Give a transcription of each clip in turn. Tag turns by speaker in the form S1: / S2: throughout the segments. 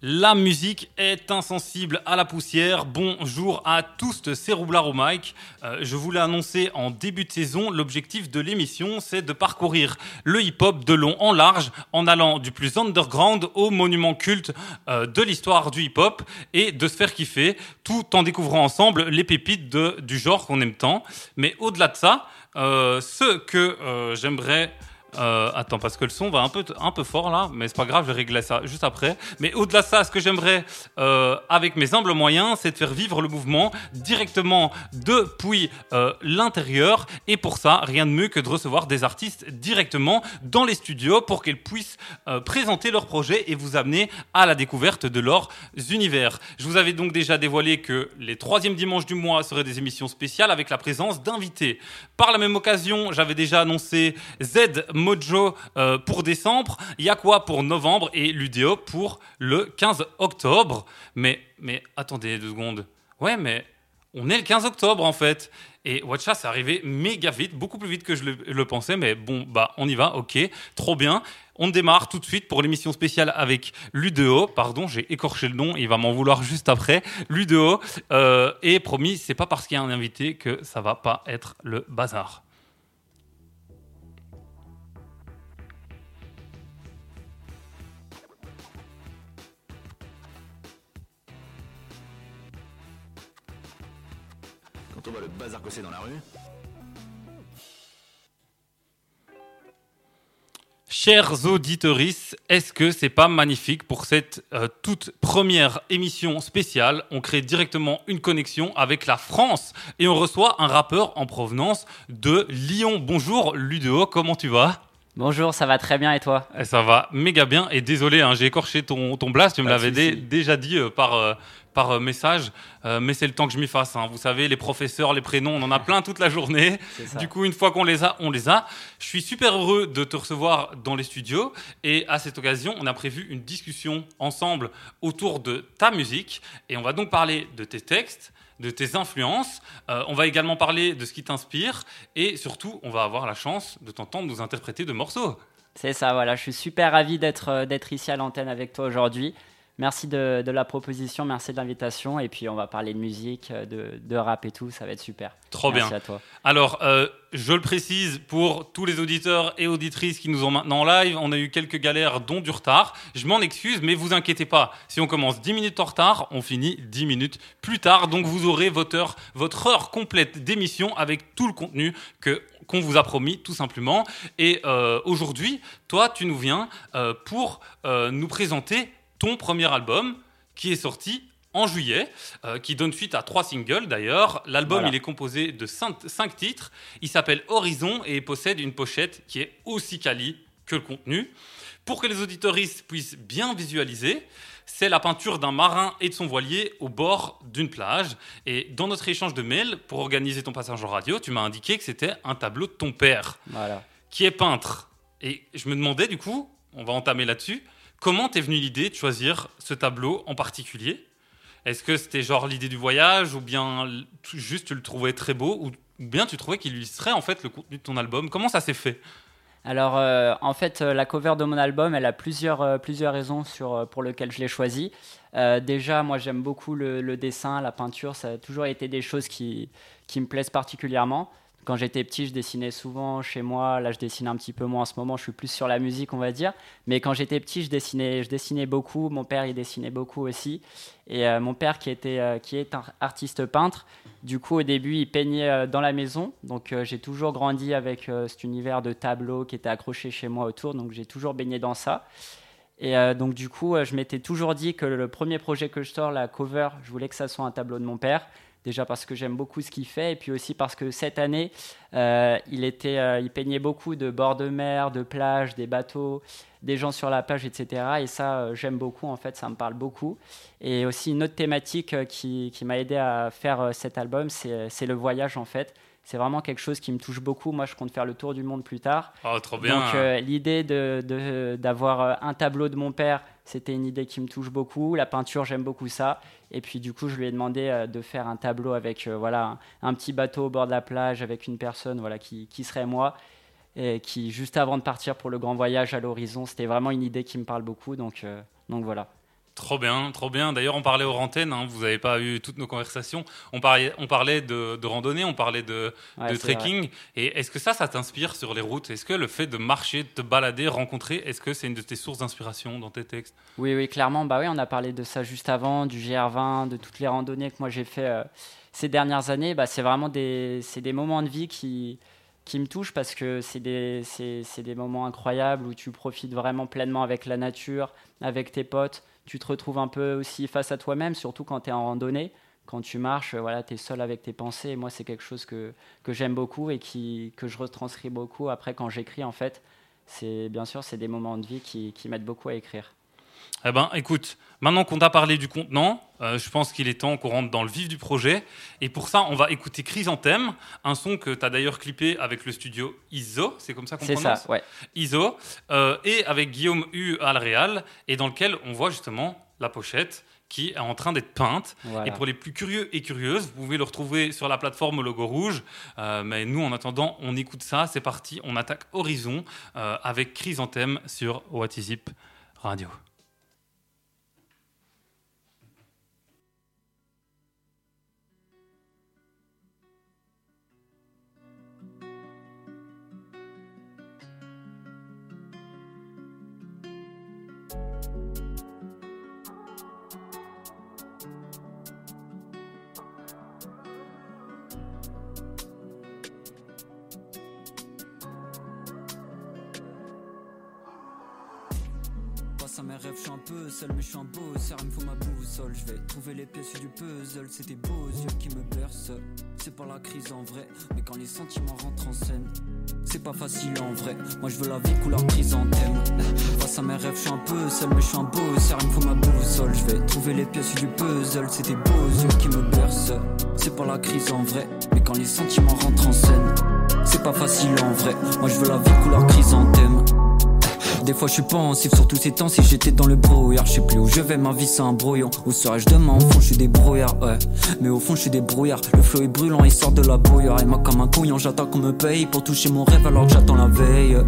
S1: La musique est insensible à la poussière. Bonjour à tous, c'est Roublard au mic. Euh, je voulais annoncer en début de saison, l'objectif de l'émission, c'est de parcourir le hip-hop de long en large, en allant du plus underground au monument culte euh, de l'histoire du hip-hop et de se faire kiffer, tout en découvrant ensemble les pépites du genre qu'on aime tant. Mais au-delà de ça, euh, ce que j'aimerais euh, attends, parce que le son va un peu, un peu fort là, mais c'est pas grave, je vais régler ça juste après. Mais au-delà de ça, ce que j'aimerais, euh, avec mes humbles moyens, c'est de faire vivre le mouvement directement depuis euh, l'intérieur. Et pour ça, rien de mieux que de recevoir des artistes directement dans les studios pour qu'ils puissent présenter leurs projets et vous amener à la découverte de leurs univers. Je vous avais donc déjà dévoilé que les troisièmes dimanches du mois seraient des émissions spéciales avec la présence d'invités. Par la même occasion, j'avais déjà annoncé Z Mojo euh, pour décembre, Yakwa pour novembre et Ludeo pour le 15 octobre. Mais, mais attendez deux secondes. Ouais, mais on est le 15 octobre en fait. Et Watcha, c'est arrivé méga vite, beaucoup plus vite que je le, pensais. Mais bon, bah on y va, ok, trop bien. On démarre tout de suite pour l'émission spéciale avec Ludeo. Pardon, j'ai écorché le nom, il va m'en vouloir juste après. Ludeo. Euh, et promis, c'est pas parce qu'il y a un invité que ça va pas être le bazar.
S2: On
S1: Chers auditeurs, est-ce que c'est pas magnifique pour cette euh, toute première émission spéciale? On crée directement une connexion avec la France et on reçoit un rappeur en provenance de Lyon. Bonjour Ludeo, comment tu vas?
S3: Bonjour, ça va très bien et toi
S1: Eh, Ça va méga bien et désolé, hein, j'ai écorché ton, ton blast, tu me l'avais déjà dit euh, par, euh, par euh, message, euh, mais c'est le temps que je m'y fasse. hein. Vous savez, les professeurs, les prénoms, on en a plein toute la journée. Du coup, une fois qu'on les a, on les a. Je suis super heureux de te recevoir dans les studios et à cette occasion, on a prévu une discussion ensemble autour de ta musique et on va donc parler de tes textes, de tes influences. Euh, on va également parler de ce qui t'inspire et surtout, on va avoir la chance de t'entendre nous interpréter de morceaux.
S3: C'est ça, voilà, je suis super ravi d'être euh, ici à l'antenne avec toi aujourd'hui. Merci de, de la proposition, merci de l'invitation et puis on va parler de musique, euh, de, de rap et tout, ça va être super.
S1: Trop
S3: merci
S1: bien.
S3: à toi.
S1: Alors, euh, je le précise pour tous les auditeurs et auditrices qui nous ont maintenant en live, on a eu quelques galères, dont du retard. Je m'en excuse, mais vous inquiétez pas. Si on commence 10 minutes en retard, on finit 10 minutes plus tard. Donc, vous aurez votre heure, votre heure complète d'émission avec tout le contenu que qu'on vous a promis, tout simplement. Et euh, aujourd'hui, toi, tu nous viens euh, pour euh, nous présenter ton premier album qui est sorti en juillet, euh, qui donne suite à trois singles d'ailleurs. L'album,
S3: Voilà.
S1: il est composé de cinq, cinq titres. Il s'appelle Horizon et possède une pochette qui est aussi quali que le contenu. Pour que les auditoristes puissent bien visualiser, c'est la peinture d'un marin et de son voilier au bord d'une plage. Et dans notre échange de mails, pour organiser ton passage en radio, tu m'as indiqué que c'était un tableau de ton père,
S3: Voilà.
S1: qui est peintre. Et je me demandais du coup, on va entamer là-dessus, comment t'es venue l'idée de choisir ce tableau en particulier? Est-ce que c'était genre l'idée du voyage ou bien juste tu le trouvais très beau ou bien tu trouvais qu'il illustrait en fait le contenu de ton album? Comment ça s'est fait?
S3: Alors, euh, en fait, euh, la cover de mon album, elle a plusieurs, euh, plusieurs raisons pour lesquelles je l'ai choisie. Déjà, moi, j'aime beaucoup le, le dessin, la peinture. Ça a toujours été des choses qui, qui me plaisent particulièrement. Quand j'étais petit, je dessinais souvent chez moi. Là, je dessine un petit peu moins en ce moment. Je suis plus sur la musique, on va dire. Mais quand j'étais petit, je dessinais, je dessinais beaucoup. Mon père, il dessinait beaucoup aussi. Et euh, mon père, qui, était, euh, qui est un artiste peintre, du coup, au début, il peignait euh, dans la maison. Donc, j'ai toujours grandi avec cet univers de tableaux qui était accroché chez moi autour. Donc, j'ai toujours baigné dans ça. Et donc, du coup, je m'étais toujours dit que le premier projet que je sors, la cover, je voulais que ça soit un tableau de mon père. Déjà parce que j'aime beaucoup ce qu'il fait, et puis aussi parce que cette année, euh, il, était, euh, peignait beaucoup de bords de mer, de plages, des bateaux, des gens sur la plage, etc. Et ça, euh, j'aime beaucoup, en fait, ça me parle beaucoup. Et aussi une autre thématique qui, qui m'a aidé à faire cet album, c'est le voyage, en fait. C'est vraiment quelque chose qui me touche beaucoup. Moi, je compte faire le tour du monde plus tard.
S1: Oh, trop bien.
S3: Donc euh, l'idée de- de- d'avoir euh, un tableau de mon père, c'était une idée qui me touche beaucoup. La peinture, j'aime beaucoup ça. Et puis du coup, je lui ai demandé euh, de faire un tableau avec euh, voilà un, un petit bateau au bord de la plage avec une personne voilà qui, qui serait moi et qui juste avant de partir pour le grand voyage à l'horizon, c'était vraiment une idée qui me parle beaucoup. Donc donc voilà.
S1: Trop bien, trop bien. D'ailleurs, on parlait aux antennes, hein, vous n'avez pas eu toutes nos conversations. On parlait, on parlait de, randonnée, on parlait de, trekking. Et est-ce que ça, ça t'inspire sur les routes? Est-ce que le fait de marcher, de te balader, rencontrer, est-ce que c'est une de tes sources d'inspiration dans tes textes?
S3: Oui, oui, clairement. Bah oui, on a parlé de ça juste avant, du GR20, de toutes les randonnées que moi j'ai fait euh, ces dernières années. Bah, c'est vraiment des, des moments de vie qui, qui me touchent parce que c'est des, des moments incroyables où tu profites vraiment pleinement avec la nature, avec tes potes tu te retrouves un peu aussi face à toi-même, surtout quand tu es en randonnée. Quand tu marches, voilà, tu es seul avec tes pensées. Moi, c'est quelque chose que, que j'aime beaucoup et qui, que je retranscris beaucoup après quand j'écris. En fait, c'est bien sûr, c'est des moments de vie qui, qui m'aident beaucoup à écrire.
S1: Eh ben, écoute, maintenant qu'on t'a parlé du contenant, euh, je pense qu'il est temps qu'on rentre dans le vif du projet. Et pour ça, on va écouter Chrysanthème, un son que tu as d'ailleurs clippé avec le studio ISO, c'est comme ça qu'on prononce
S3: C'est ça, ouais.
S1: ISO, euh, et avec Guillaume U à et dans lequel on voit justement la pochette qui est en train d'être peinte. Et pour les plus curieux et curieuses, vous pouvez le retrouver sur la plateforme Logo Rouge. Euh, mais nous, en attendant, on écoute ça. C'est parti, on attaque Horizon avec Chrysanthème sur What Is Zip Radio.
S4: Rêve, je suis un peu seul, mais je suis un beau il me faut ma boussole. Je vais trouver les pièces du puzzle, c'est tes beaux yeux qui me bercent. C'est pas la crise en vrai, mais quand les sentiments rentrent en scène, c'est pas facile en vrai. Moi je veux la vie couleur chrysanthème. Face à mes rêves, je suis un peu seul, mais je suis un beau il me faut ma boussole. Je vais trouver les pièces du puzzle, c'est tes beaux yeux qui me bercent. C'est pas la crise en vrai, mais quand les sentiments rentrent en scène, c'est pas facile en vrai. Moi je veux la vie couleur chrysanthème. Des fois je suis pensif sur tous ces temps. Si j'étais dans le brouillard Je sais plus où je vais. Ma vie c'est un brouillon. Où serais-je demain? Au fond je suis des brouillards ouais. Mais au fond je suis des brouillards. Le flot est brûlant il sort de la brouillard Et moi comme un couillon j'attends qu'on me paye Pour toucher mon rêve alors que j'attends la veille.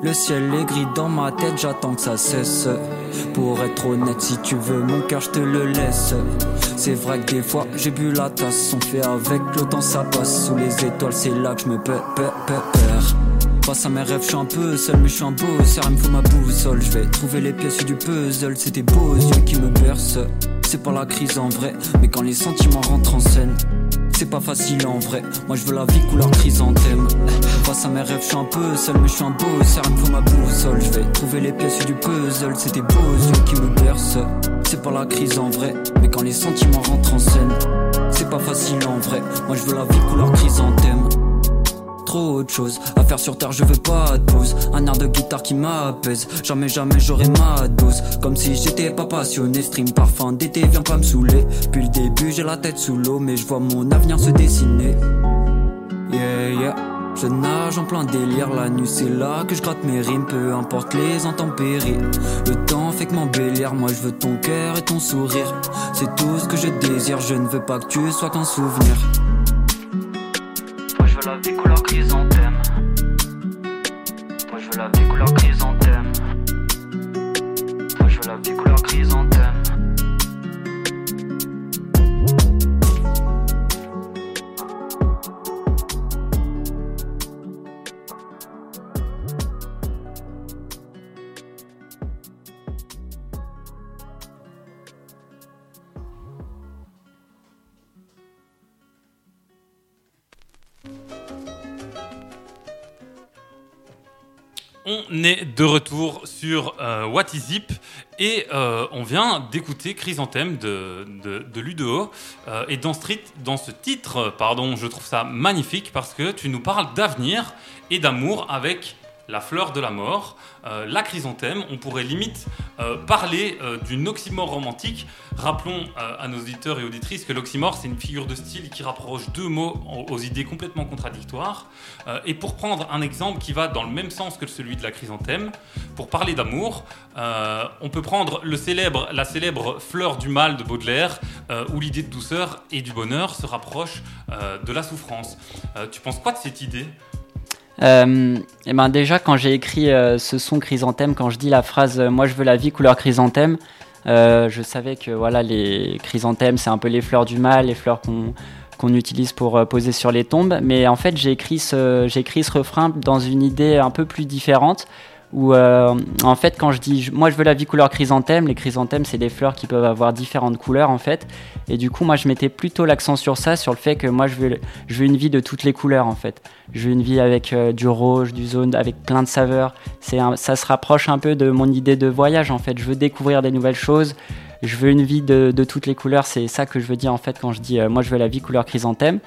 S4: Le ciel est gris dans ma tête, j'attends que ça cesse. Pour être honnête, si tu veux mon cœur, je te le laisse. C'est vrai que des fois j'ai bu la tasse, on fait avec le temps, ça passe. Sous les étoiles, c'est là que je me perds, Face à mes rêves, je suis un peu seul, mais je suis un beau il me faut ma boussole. Je vais trouver les pièces du puzzle, c'est tes beaux yeux qui me bercent. C'est pas la crise en vrai, mais quand les sentiments rentrent en scène, c'est pas facile en vrai. Moi je veux la vie couleur chrysanthème. Face à mes rêves, je suis un peu seul, mais je suis un beau il me faut ma boussole. Je vais trouver les pièces du puzzle, c'est tes beaux yeux qui me bercent. C'est pas la crise en vrai, mais quand les sentiments rentrent en scène, c'est pas facile en vrai. Moi je veux la vie couleur chrysanthème trop chose à faire sur terre, je veux pas de pause. Un air de guitare qui m'apaise. Jamais, jamais j'aurai ma dose. Comme si j'étais pas passionné. Stream parfum d'été, viens pas me saouler. Puis le début, j'ai la tête sous l'eau, mais je vois mon avenir se dessiner. Yeah, yeah. Je nage en plein délire, la nuit c'est là que je gratte mes rimes, peu importe les intempéries. Le temps fait que m'embellir, moi je veux ton cœur et ton sourire. C'est tout ce que je désire, je ne veux pas que tu sois qu'un souvenir la vie couleur chrysanthème. Moi je veux la vie couleur chrysanthème.
S1: On est de retour sur euh, What is Zip et euh, on vient d'écouter Chrysanthème de, de, Ludo. Euh, et dans dans ce titre, pardon, je trouve ça magnifique parce que tu nous parles d'avenir et d'amour avec la fleur de la mort, euh, la chrysanthème. On pourrait limite euh, parler euh, d'une oxymore romantique. Rappelons à nos auditeurs et auditrices que l'oxymore, c'est une figure de style qui rapproche deux mots aux, idées complètement contradictoires. et pour prendre un exemple qui va dans le même sens que celui de la chrysanthème, pour parler d'amour, on peut prendre la célèbre fleur du mal de Baudelaire, où l'idée de douceur et du bonheur se rapproche de la souffrance. tu penses quoi de cette idée?
S3: Euh, et ben déjà quand j'ai écrit euh, ce son chrysanthème, quand je dis la phrase euh, moi je veux la vie couleur chrysanthème, je savais que voilà, les chrysanthèmes, c'est un peu les fleurs du mal, les fleurs qu'on qu'on utilise pour poser sur les tombes. Mais en fait, j'ai j'ai écrit ce refrain dans une idée un peu plus différente. Où euh, en fait, quand je dis moi je veux la vie couleur chrysanthème, les chrysanthèmes c'est des fleurs qui peuvent avoir différentes couleurs en fait. Et du coup, moi je mettais plutôt l'accent sur ça, sur le fait que moi je veux, je veux une vie de toutes les couleurs en fait. Je veux une vie avec euh, du rouge, du jaune, avec plein de saveurs. Ça se rapproche un peu de mon idée de voyage en fait. Je veux découvrir des nouvelles choses je veux une vie de, toutes les couleurs, c'est ça que je veux dire en fait quand je dis euh, moi je veux la vie couleur chrysanthème.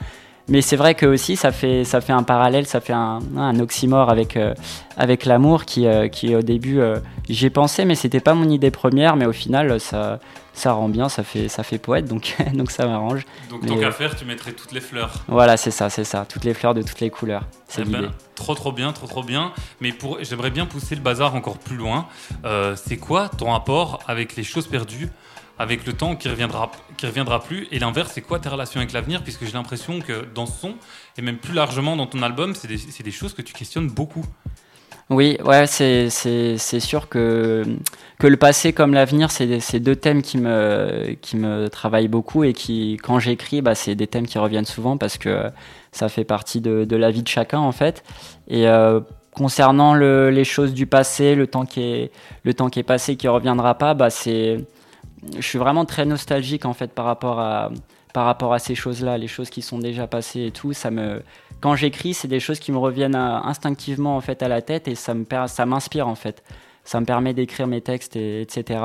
S3: Mais c'est vrai que aussi ça fait, ça fait un parallèle, ça fait un, un oxymore avec, euh, avec l'amour qui, euh, qui au début j'ai pensé mais c'était pas mon idée première mais au final ça, ça rend bien, ça fait, ça fait poète donc, donc ça m'arrange.
S1: Donc tant qu'à faire tu mettrais toutes les fleurs.
S3: Voilà c'est ça, c'est ça, toutes les fleurs de toutes les couleurs. C'est eh ben,
S1: trop trop bien, trop trop bien. Mais pour, j'aimerais bien pousser le bazar encore plus loin. c'est quoi ton rapport avec les choses perdues? Avec le temps qui reviendra, qui reviendra plus. Et l'inverse, c'est quoi tes relations avec l'avenir? Puisque j'ai l'impression que dans ce son, et même plus largement dans ton album, c'est des, des, choses que tu questionnes beaucoup.
S3: Oui, ouais, c'est sûr que, que le passé comme l'avenir, c'est deux thèmes qui me, qui me travaillent beaucoup et qui, quand j'écris, bah, c'est des thèmes qui reviennent souvent parce que ça fait partie de, la vie de chacun en fait. Et euh, concernant le, les choses du passé, le temps qui est, le temps qui est passé qui reviendra pas, bah, c'est je suis vraiment très nostalgique en fait par rapport à, par rapport à ces choses-là, les choses qui sont déjà passées et tout. Ça me, quand j'écris, c'est des choses qui me reviennent instinctivement en fait à la tête et ça me, ça m'inspire en fait. Ça me permet d'écrire mes textes et, etc.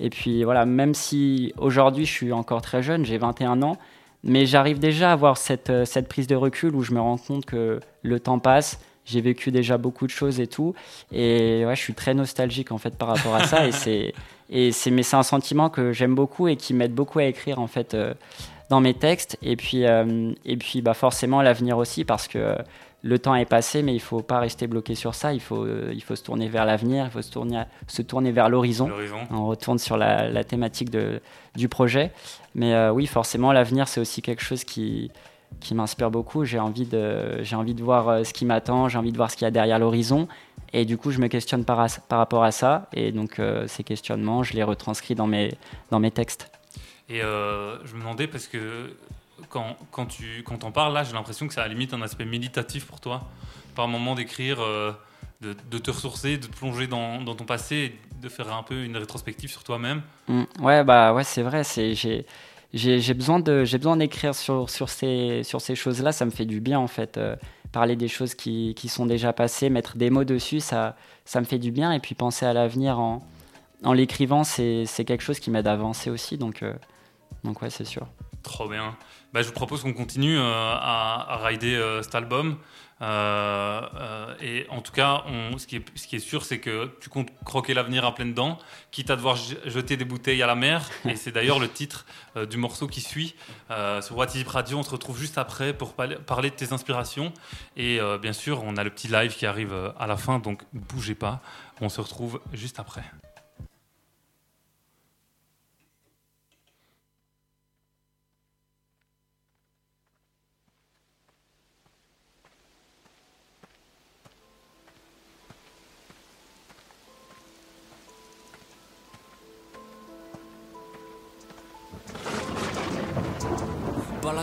S3: Et puis voilà, même si aujourd'hui je suis encore très jeune, j'ai 21 ans, mais j'arrive déjà à avoir cette, cette prise de recul où je me rends compte que le temps passe, j'ai vécu déjà beaucoup de choses et tout. Et ouais, je suis très nostalgique en fait par rapport à ça. et c'est et c'est mais c'est un sentiment que j'aime beaucoup et qui m'aide beaucoup à écrire en fait euh, dans mes textes. Et puis euh, et puis bah forcément l'avenir aussi parce que euh, le temps est passé, mais il faut pas rester bloqué sur ça. Il faut, il faut se tourner vers l'avenir, il faut se tourner, se tourner vers l'horizon. On retourne sur la, la, thématique de, du projet. Mais oui, forcément, l'avenir, c'est aussi quelque chose qui, qui m'inspire beaucoup. J'ai envie, de, j'ai envie de voir euh, ce qui m'attend, j'ai envie de voir ce qu'il y a derrière l'horizon. Et du coup, je me questionne par, par rapport à ça. Et donc, euh, ces questionnements, je les retranscris dans mes, dans mes textes.
S1: Et euh, je me demandais, parce que quand, quand tu quand en parles, là, j'ai l'impression que ça a limite un aspect méditatif pour toi. Par moment d'écrire, de, de, te ressourcer, de te plonger dans, dans, ton passé, et de faire un peu une rétrospective sur toi-même.
S3: Mmh. ouais, bah ouais, c'est vrai. C'est, j'ai, j'ai besoin de j'ai besoin d'écrire sur sur ces sur ces choses là ça me fait du bien en fait euh, parler des choses qui, qui, sont déjà passées mettre des mots dessus ça ça me fait du bien. Et puis penser à l'avenir en en l'écrivant c'est quelque chose qui m'aide à avancer aussi. Donc euh, donc ouais c'est sûr.
S1: Trop bien. Bah, je vous propose qu'on continue euh, à, à, rider cet album euh, euh, et en tout cas, on, ce, qui est, ce, qui est, sûr, c'est que tu comptes croquer l'avenir à pleines dents, quitte à devoir jeter des bouteilles à la mer. Et c'est d'ailleurs le titre euh, du morceau qui suit. sur What Radio, on se retrouve juste après pour parler de tes inspirations. Et bien sûr, on a le petit live qui arrive à la fin, donc bougez pas. On se retrouve juste après.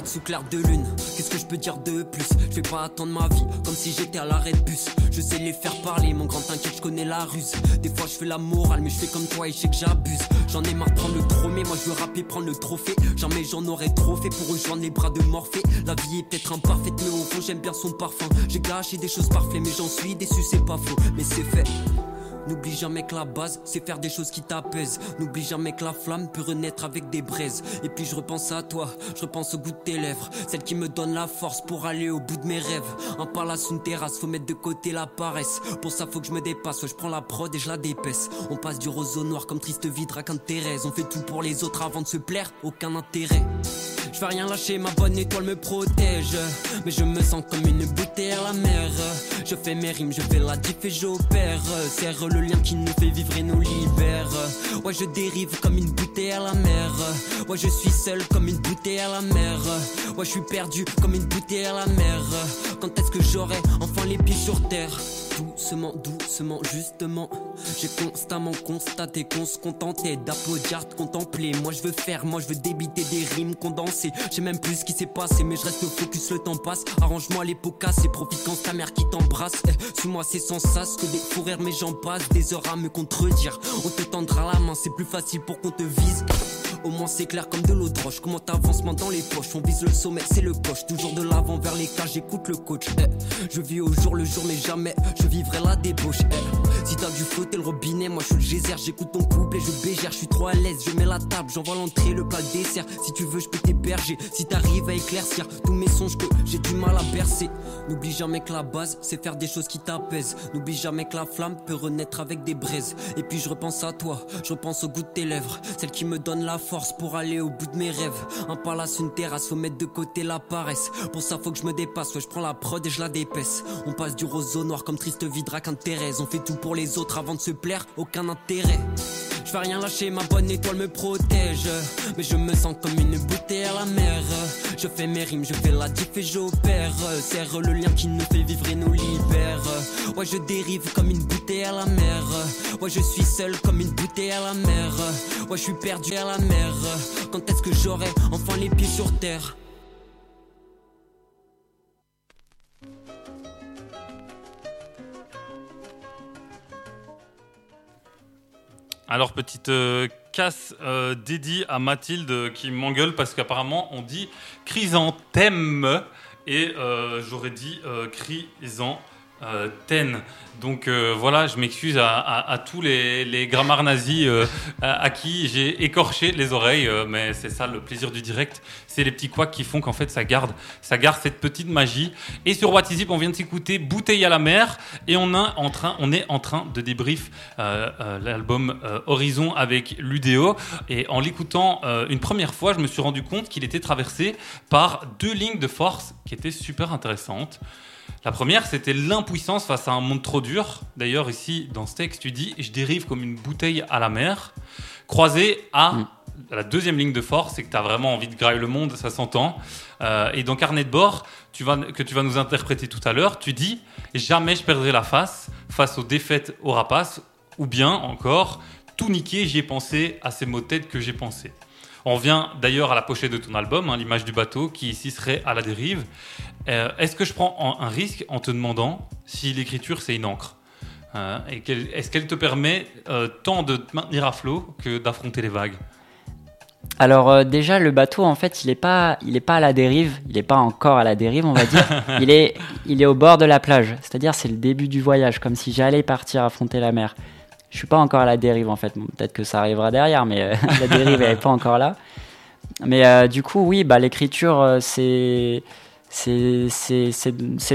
S4: Sous clair de lune. Qu'est-ce que je peux dire de plus? Je vais pas attendre ma vie comme si j'étais à l'arrêt de bus. Je sais les faire parler, mon grand t'inquiète, je connais la ruse. Des fois je fais la morale, mais je fais comme toi et je sais que j'abuse. J'en ai marre de prendre le tromé, moi je veux rapper, prendre le trophée. Jamais j'en aurais trop fait pour rejoindre les bras de Morphée. La vie est peut-être imparfaite, mais au fond j'aime bien son parfum. J'ai gâché des choses parfaites, mais j'en suis déçu, c'est pas faux, mais c'est fait. N'oublie jamais que la base, c'est faire des choses qui t'apaisent. N'oublie jamais que la flamme peut renaître avec des braises. Et puis je repense à toi, je repense au goût de tes lèvres. Celle qui me donne la force pour aller au bout de mes rêves. Un palace, une terrasse, faut mettre de côté la paresse. Pour ça, faut que je me dépasse. je prends la prod et je la dépaisse. On passe du rose au noir comme triste de Thérèse. On fait tout pour les autres avant de se plaire, aucun intérêt. Je vais rien lâcher, ma bonne étoile me protège. Mais je me sens comme une bouteille à la mer. Je fais mes rimes, je fais la diff et j'opère. Serre le lien qui nous fait vivre et nous libère. Ouais, je dérive comme une bouteille à la mer. Ouais, je suis seul comme une bouteille à la mer. Ouais, je suis perdu comme une bouteille à la mer. Quand est-ce que j'aurai enfin les pieds sur terre? Doucement, doucement, justement. J'ai constamment constaté qu'on se contentait d'applaudir, de contempler. Moi je veux faire, moi je veux débiter des rimes condensées. J'ai même plus ce qui s'est passé, mais je reste focus, le temps passe. Arrange-moi les pots cassés, profite quand ta mère qui t'embrasse. Eh, Suis-moi, c'est sans sas que des fous rires, mais j'en passe. Des heures à me contredire. On te tendra la main, c'est plus facile pour qu'on te vise. Au moins c'est clair comme de l'eau de roche. Comment t'avances main dans les poches? On vise le sommet, c'est le coche. Toujours de l'avant vers les j'écoute le coach. Eh, Je vis au jour le jour, mais jamais je vivrai la débauche. Eh, Si t'as du feu, t'es le robinet. Moi je suis le geyser, j'écoute ton couple je bégère. Je suis trop à l'aise, je mets la table, j'envoie l'entrée, le plat, dessert. Si tu veux, je peux t'héberger. Si t'arrives à éclaircir tous mes songes que j'ai du mal à bercer. N'oublie jamais que la base, c'est faire des choses qui t'apaisent. N'oublie jamais que la flamme peut renaître avec des braises. Et puis je repense à toi, je repense au goût de tes lèvres. Celle qui me donne la force pour aller au bout de mes rêves. Un palace, une terrasse, faut mettre de côté la paresse. Pour ça, faut que je me dépasse. Ouais, je prends la prod et je la dépaisse. On passe du rose au noir comme triste On fait tout pour les autres avant de se plaire, aucun intérêt. Je vais rien lâcher, ma bonne étoile me protège. Mais je me sens comme une bouteille à la mer. Je fais mes rimes, je fais la diff et j'opère. Serre le lien qui nous fait vivre et nous libère. Ouais, je dérive comme une bouteille à la mer. Ouais, je suis seul comme une bouteille à la mer. Ouais, je suis perdu à la mer. Quand est-ce que j'aurai enfin les pieds sur terre?
S1: Alors, petite euh, casse euh, dédiée à Mathilde qui m'engueule parce qu'apparemment on dit chrysanthème. Et euh, j'aurais dit euh, chrysanthène. Donc euh, voilà, je m'excuse à, tous les, les nazis euh, à, qui j'ai écorché les oreilles, mais c'est ça le plaisir du direct. C'est les petits couacs qui font qu'en fait ça garde, ça garde cette petite magie. Et sur What on vient de s'écouter Bouteille à la mer et on, en train, on est en train de débrief l'album Horizon avec l'UDO. Et en l'écoutant une première fois, je me suis rendu compte qu'il était traversé par deux lignes de force qui étaient super intéressantes. La première, c'était l'impuissance face à un monde trop dur. D'ailleurs, ici, dans ce texte, tu dis Je dérive comme une bouteille à la mer, croisée à
S3: Mm.
S1: la deuxième ligne de force, c'est que tu as vraiment envie de grailler le monde, ça s'entend. Euh, et dans Carnet de bord, tu vas, que tu vas nous interpréter tout à l'heure, tu dis Jamais je perdrai la face face aux défaites au rapace, ou bien encore Tout niquer, j'y ai pensé à ces mots de tête que j'ai pensé. On revient d'ailleurs à la pochette de ton album, hein, l'image du bateau qui ici serait à la dérive. Euh, Est-ce que je prends en- un risque en te demandant si l'écriture c'est une encre Euh, Est-ce qu'elle te permet euh, tant de te maintenir à flot que d'affronter les vagues
S3: Alors euh, déjà le bateau en fait il est pas il est pas à la dérive, il est pas encore à la dérive on va dire. il est il est au bord de la plage, c'est-à-dire c'est le début du voyage comme si j'allais partir affronter la mer. Je suis pas encore à la dérive en fait, peut-être que ça arrivera derrière mais euh, la dérive elle est pas encore là. Mais euh, du coup oui bah l'écriture euh, c'est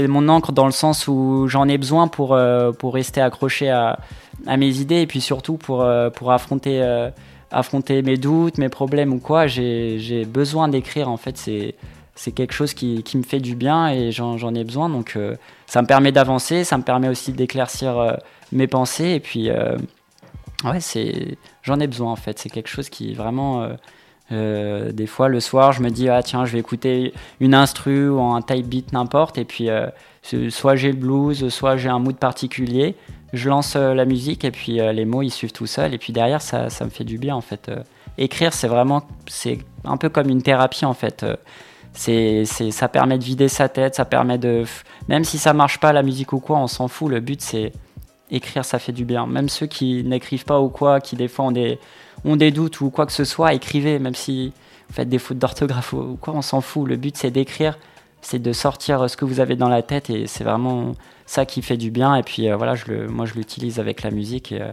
S3: mon encre dans le sens où j'en ai besoin pour pour rester accroché à à mes idées et puis surtout pour pour affronter affronter mes doutes, mes problèmes ou quoi, j'ai besoin d'écrire. En fait, c'est c'est quelque chose qui, qui me fait du bien et j'en ai besoin. Donc, euh, ça me permet d'avancer, ça me permet aussi d'éclaircir euh, mes pensées. Et puis, euh, ouais, j'en ai besoin en fait. C'est quelque chose qui vraiment. des fois, le soir, je me dis ah tiens, je vais écouter une instru ou un type beat n'importe. Et puis, soit j'ai le blues, soit j'ai un mood particulier je lance la musique et puis les mots ils suivent tout seuls et puis derrière ça, ça me fait du bien en fait. Écrire c'est vraiment c'est un peu comme une thérapie en fait. Euh, c'est, ça permet de vider sa tête, ça permet de même si ça marche pas la musique ou quoi, on s'en fout. Le but c'est écrire, ça fait du bien. Même ceux qui n'écrivent pas ou quoi, qui des fois ont des ont des doutes ou quoi que ce soit, écrivez même si vous faites des fautes d'orthographe ou quoi, on s'en fout. Le but c'est d'écrire, c'est de sortir ce que vous avez dans la tête et c'est vraiment ça qui fait du bien. Et puis euh, voilà, je le, moi je l'utilise avec la musique et euh,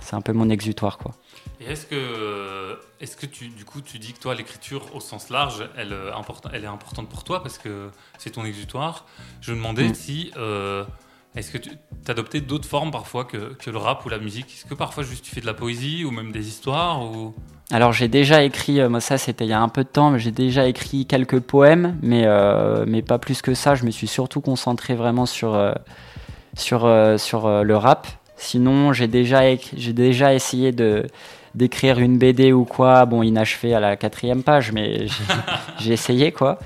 S3: c'est un peu mon exutoire quoi.
S1: Et est-ce que, est-ce que tu, du coup, tu dis que toi, l'écriture au sens large, elle, euh, elle est importante pour toi parce que c'est ton exutoire Je me demandais
S3: Mm.
S1: si, euh, est-ce que tu adoptais d'autres formes parfois que, que le rap ou la musique? Est-ce que parfois juste tu fais de la poésie ou même des histoires ou...
S3: Alors j'ai déjà écrit, euh, moi ça c'était il y a un peu de temps, mais j'ai déjà écrit quelques poèmes, mais, euh, mais pas plus que ça. Je me suis surtout concentré vraiment sur, sur, sur le rap. Sinon j'ai déjà, j'ai déjà essayé de d'écrire une BD ou quoi, bon inachevé à la quatrième page, mais j'ai- essayé quoi.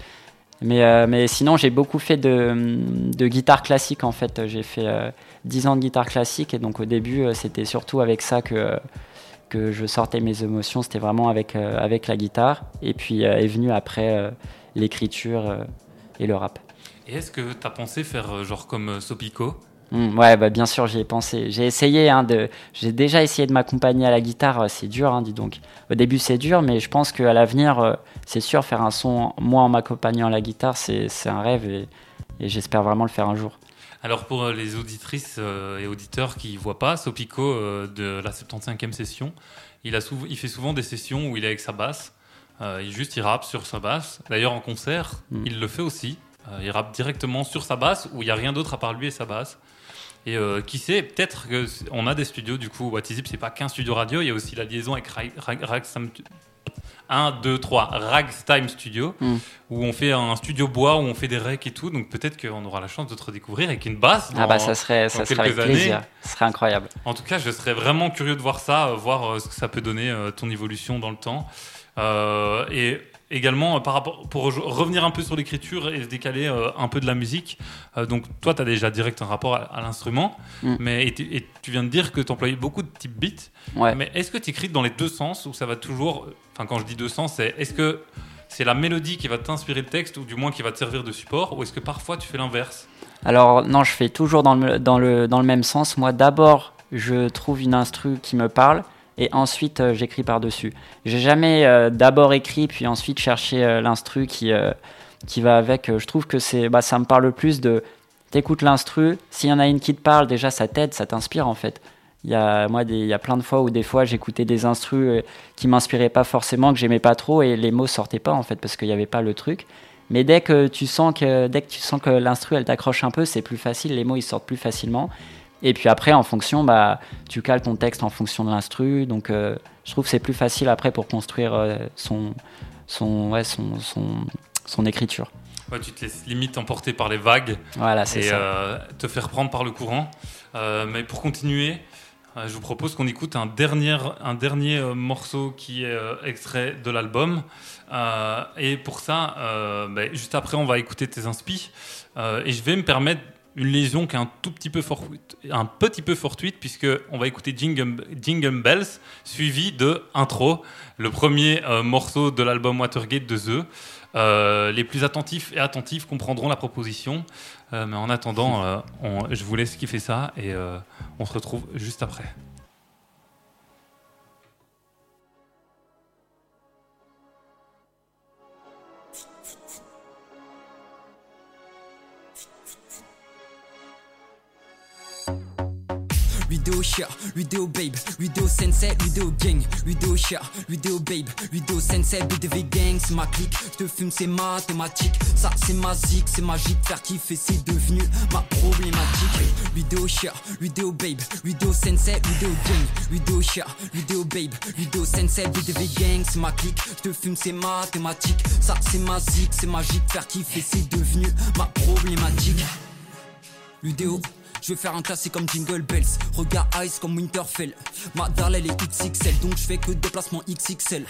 S3: Mais, euh, mais sinon j'ai beaucoup fait de, de guitare classique en fait. J'ai fait euh, 10 ans de guitare classique et donc au début c'était surtout avec ça que que je sortais mes émotions, c'était vraiment avec, avec la guitare. Et puis est venu après l'écriture et le rap.
S1: Et est-ce que tu as pensé faire genre comme Sopico?
S3: Hmm, ouais, bah, bien sûr, j'y ai pensé. J'ai essayé, hein, de, j'ai déjà essayé de m'accompagner à la guitare. Euh, c'est dur, hein, dis donc. Au début, c'est dur, mais je pense qu'à l'avenir, euh, c'est sûr, faire un son, moi en m'accompagnant à la guitare, c'est, un rêve et, j'espère vraiment le faire un jour.
S1: Alors pour euh, les auditrices et auditeurs qui ne voient pas, Sopico de la 75e session, il, a il fait souvent des sessions où il est avec sa basse. il juste il rappe sur sa basse. D'ailleurs en concert, hmm. il le fait aussi. il rappe directement sur sa basse où il n'y a rien d'autre à part lui et sa basse. Et euh, qui sait, peut-être qu'on a des studios, du coup, What Is c'est pas qu'un studio radio, il y a aussi la liaison avec Ragtime 1, 2, 3, Ragtime Studio, hmm. où on fait un studio bois, où on fait des recs et tout. Donc peut-être qu'on aura la chance de te redécouvrir avec une basse.
S3: ah bah ça serait, ça serait avec plaisir. Ce serait incroyable.
S1: En tout cas, je serais vraiment curieux de voir ça, euh, voir euh, ce que ça peut donner, ton évolution dans le temps. et également, euh, par rapport, pour revenir un peu sur l'écriture et se décaler euh, un peu de la musique, euh, donc toi, tu as déjà direct un rapport à, l'instrument, mm. mais et, tu viens de dire que tu employais beaucoup de type beat. Mais est-ce que tu écris dans les deux sens ou ça va toujours. Enfin, quand je dis deux sens, c'est est-ce que c'est la mélodie qui va t'inspirer le texte ou du moins qui va te servir de support ou est-ce que parfois tu fais l'inverse?
S3: Alors, non, je fais toujours dans le, dans le, dans le même sens. Moi, d'abord, je trouve une instru qui me parle et ensuite euh, j'écris par-dessus. J'ai jamais euh, d'abord écrit puis ensuite cherché euh, l'instru qui, qui va avec. Je trouve que c'est, bah, ça me parle plus de t'écoutes l'instru, s'il y en a une qui te parle, déjà ça t'aide, ça t'inspire en fait. Il y a, moi, il y a plein de fois où des fois j'écoutais des instrus qui m'inspiraient pas forcément, que j'aimais pas trop et les mots sortaient pas en fait parce qu'il n'y avait pas le truc. Mais dès que tu sens que, dès que, tu sens que l'instru elle t'accroche un peu, c'est plus facile, les mots ils sortent plus facilement. Et puis après, en fonction, bah, tu cales ton texte en fonction de l'instru. Donc, euh, je trouve que c'est plus facile après pour construire euh, son, son, ouais, son, son, son, écriture.
S1: Ouais, tu te laisses limite emporter par les vagues
S3: voilà, et
S1: euh, te faire prendre par le courant. mais pour continuer, je vous propose qu'on écoute un dernier, un dernier morceau qui est extrait de l'album. et pour ça, bah, juste après, on va écouter tes inspi. et je vais me permettre une lésion qui est un tout petit peu fortuite, un petit peu fortuite puisque on va écouter Jingle, Bells suivi de Intro, le premier euh, morceau de l'album Watergate de The. Euh, les plus attentifs et attentifs comprendront la proposition, euh, mais en attendant, je vous laisse kiffer ça et on se retrouve juste après. Ludo Ludo babe, Ludo sensei, Ludo gang, Ludo Ludo babe, Ludo sensei, BDV gang, c'est ma clique, je te fume c'est mathématique, ça c'est ma zik, c'est magique, faire kiffer c'est devenu ma problématique. Ludo Ludo babe, Ludo sensei, Ludo gang, Ludo Ludo babe, Ludo sensei, BDV gang, c'est ma clique, je te fume c'est mathématique, ça c'est ma zik, c'est magique, faire kiffer c'est devenu ma problématique. Ludo je vais faire un classique comme Jingle Bells. Regard Ice comme Winterfell. Ma dalle elle est XXL, donc je fais que déplacement XXL.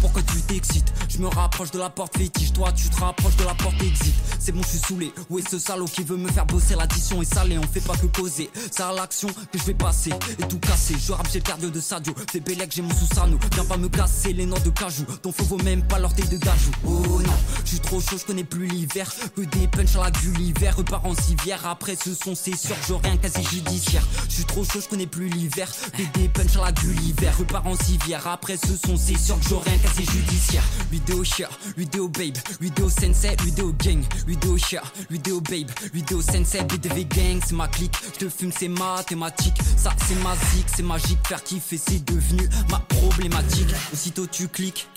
S1: Pourquoi tu t'excites Je me rapproche de la porte fétiche, toi tu te rapproches de la porte exit. C'est bon, je suis saoulé. Où est ce salaud qui veut me faire bosser L'addition est salée, on fait pas que causer. C'est à l'action que je vais passer et tout casser. Je rappe, j'ai le cardio de Sadio. Fais Bélec, j'ai mon sous-sano. Viens pas me casser les noix de cajou. Ton feu vaut même pas l'orteil de gajou. Oh non, je suis trop chaud, je connais plus l'hiver. Que des punch à la Gulliver. Repart en civière. Après ce son, c'est j'aurai un quasi judiciaire. Je suis trop chaud, je connais plus l'hiver. Des punch à la Gulliver. Repart en civière. Après ce son, c'est sûr que j'aurai un quasi judiciaire. Vidéo share, vidéo babe, vidéo sensei, vidéo gang, vidéo share, vidéo babe, vidéo sensei, BDV gang, c'est ma clique. Je te fume, c'est mathématique. Ça, c'est ma c'est magique. Faire kiffer, c'est devenu ma problématique. Aussitôt tu cliques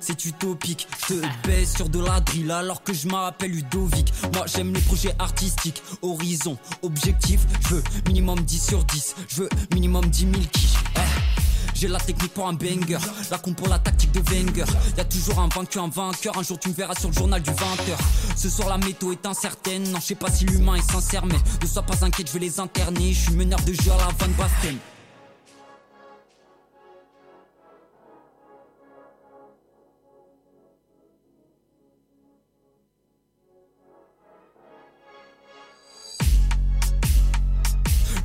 S1: c'est utopique. Te baisse sur de la drill alors que je m'appelle Ludovic. Moi j'aime les projets artistiques. Horizon, objectif, je veux minimum 10 sur 10. Je veux minimum 10 000 quiches. Eh, j'ai la technique pour un banger, la con pour la tactique de Wenger. Y'a toujours un vaincu, un vainqueur. Un jour tu me verras sur le journal du 20h. Ce soir la météo est incertaine. Non, je sais pas si l'humain est sincère, mais ne sois pas inquiète, je vais les interner. Je suis meneur de jeu à la Van Basten.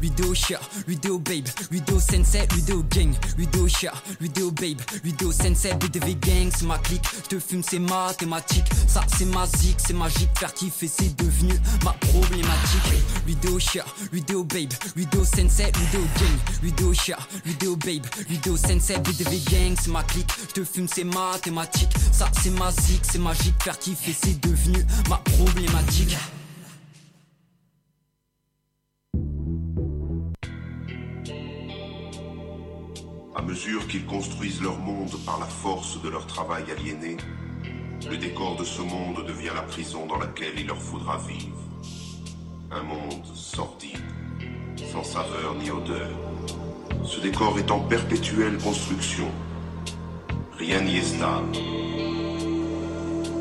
S4: Ludo share, Ludo babe, Ludo sensei, Ludo gang, Ludo share, Ludo babe, Ludo sensei, BDV gang, c'est ma clique, je te fume c'est mathématique, ça c'est ma zik, c'est magique, faire kiffer c'est devenu ma problématique. Ludo share, Ludo babe, Ludo sensei, Ludo gang, Ludo share, Ludo babe, Ludo sensei, BDV gang, c'est ma clique, je te fume c'est mathématique, ça c'est ma zik, c'est magique, faire kiffer c'est devenu ma problématique.
S5: À mesure qu'ils construisent leur monde par la force de leur travail aliéné, le décor de ce monde devient la prison dans laquelle il leur faudra vivre. Un monde sordide, sans saveur ni odeur. Ce décor est en perpétuelle construction. Rien n'y est stable.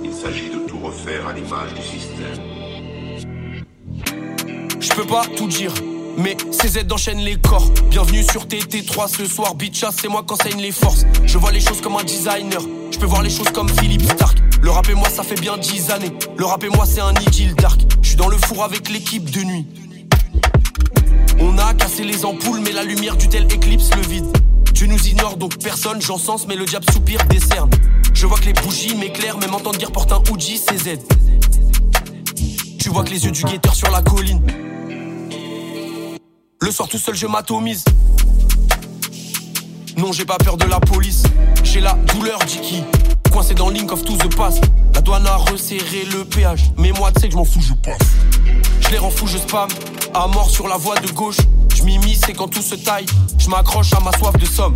S5: Il s'agit de tout refaire à l'image du système.
S6: Je peux pas tout dire. Mais CZ enchaîne les corps. Bienvenue sur TT3 ce soir. Bitcha, c'est moi qu'enseigne les forces. Je vois les choses comme un designer. Je peux voir les choses comme Philippe Stark. Le rap et moi, ça fait bien 10 années. Le rap et moi, c'est un idylle dark. Je suis dans le four avec l'équipe de nuit. On a cassé les ampoules, mais la lumière du tel éclipse le vide. Tu nous ignores donc personne, j'encense, mais le diable soupire, décerne. Je vois que les bougies m'éclairent, même entendre dire porte un Uji, CZ. Tu vois que les yeux du guetteur sur la colline. Le soir tout seul je m'atomise. Non j'ai pas peur de la police. J'ai la douleur d'Iki. Coincé dans Link of to the Past. La douane a resserré le péage. Mais moi tu sais que je m'en fous, je passe. Je les rends fous, je spam. À mort sur la voie de gauche. Je m'immisce et quand tout se taille. Je m'accroche à ma soif de somme.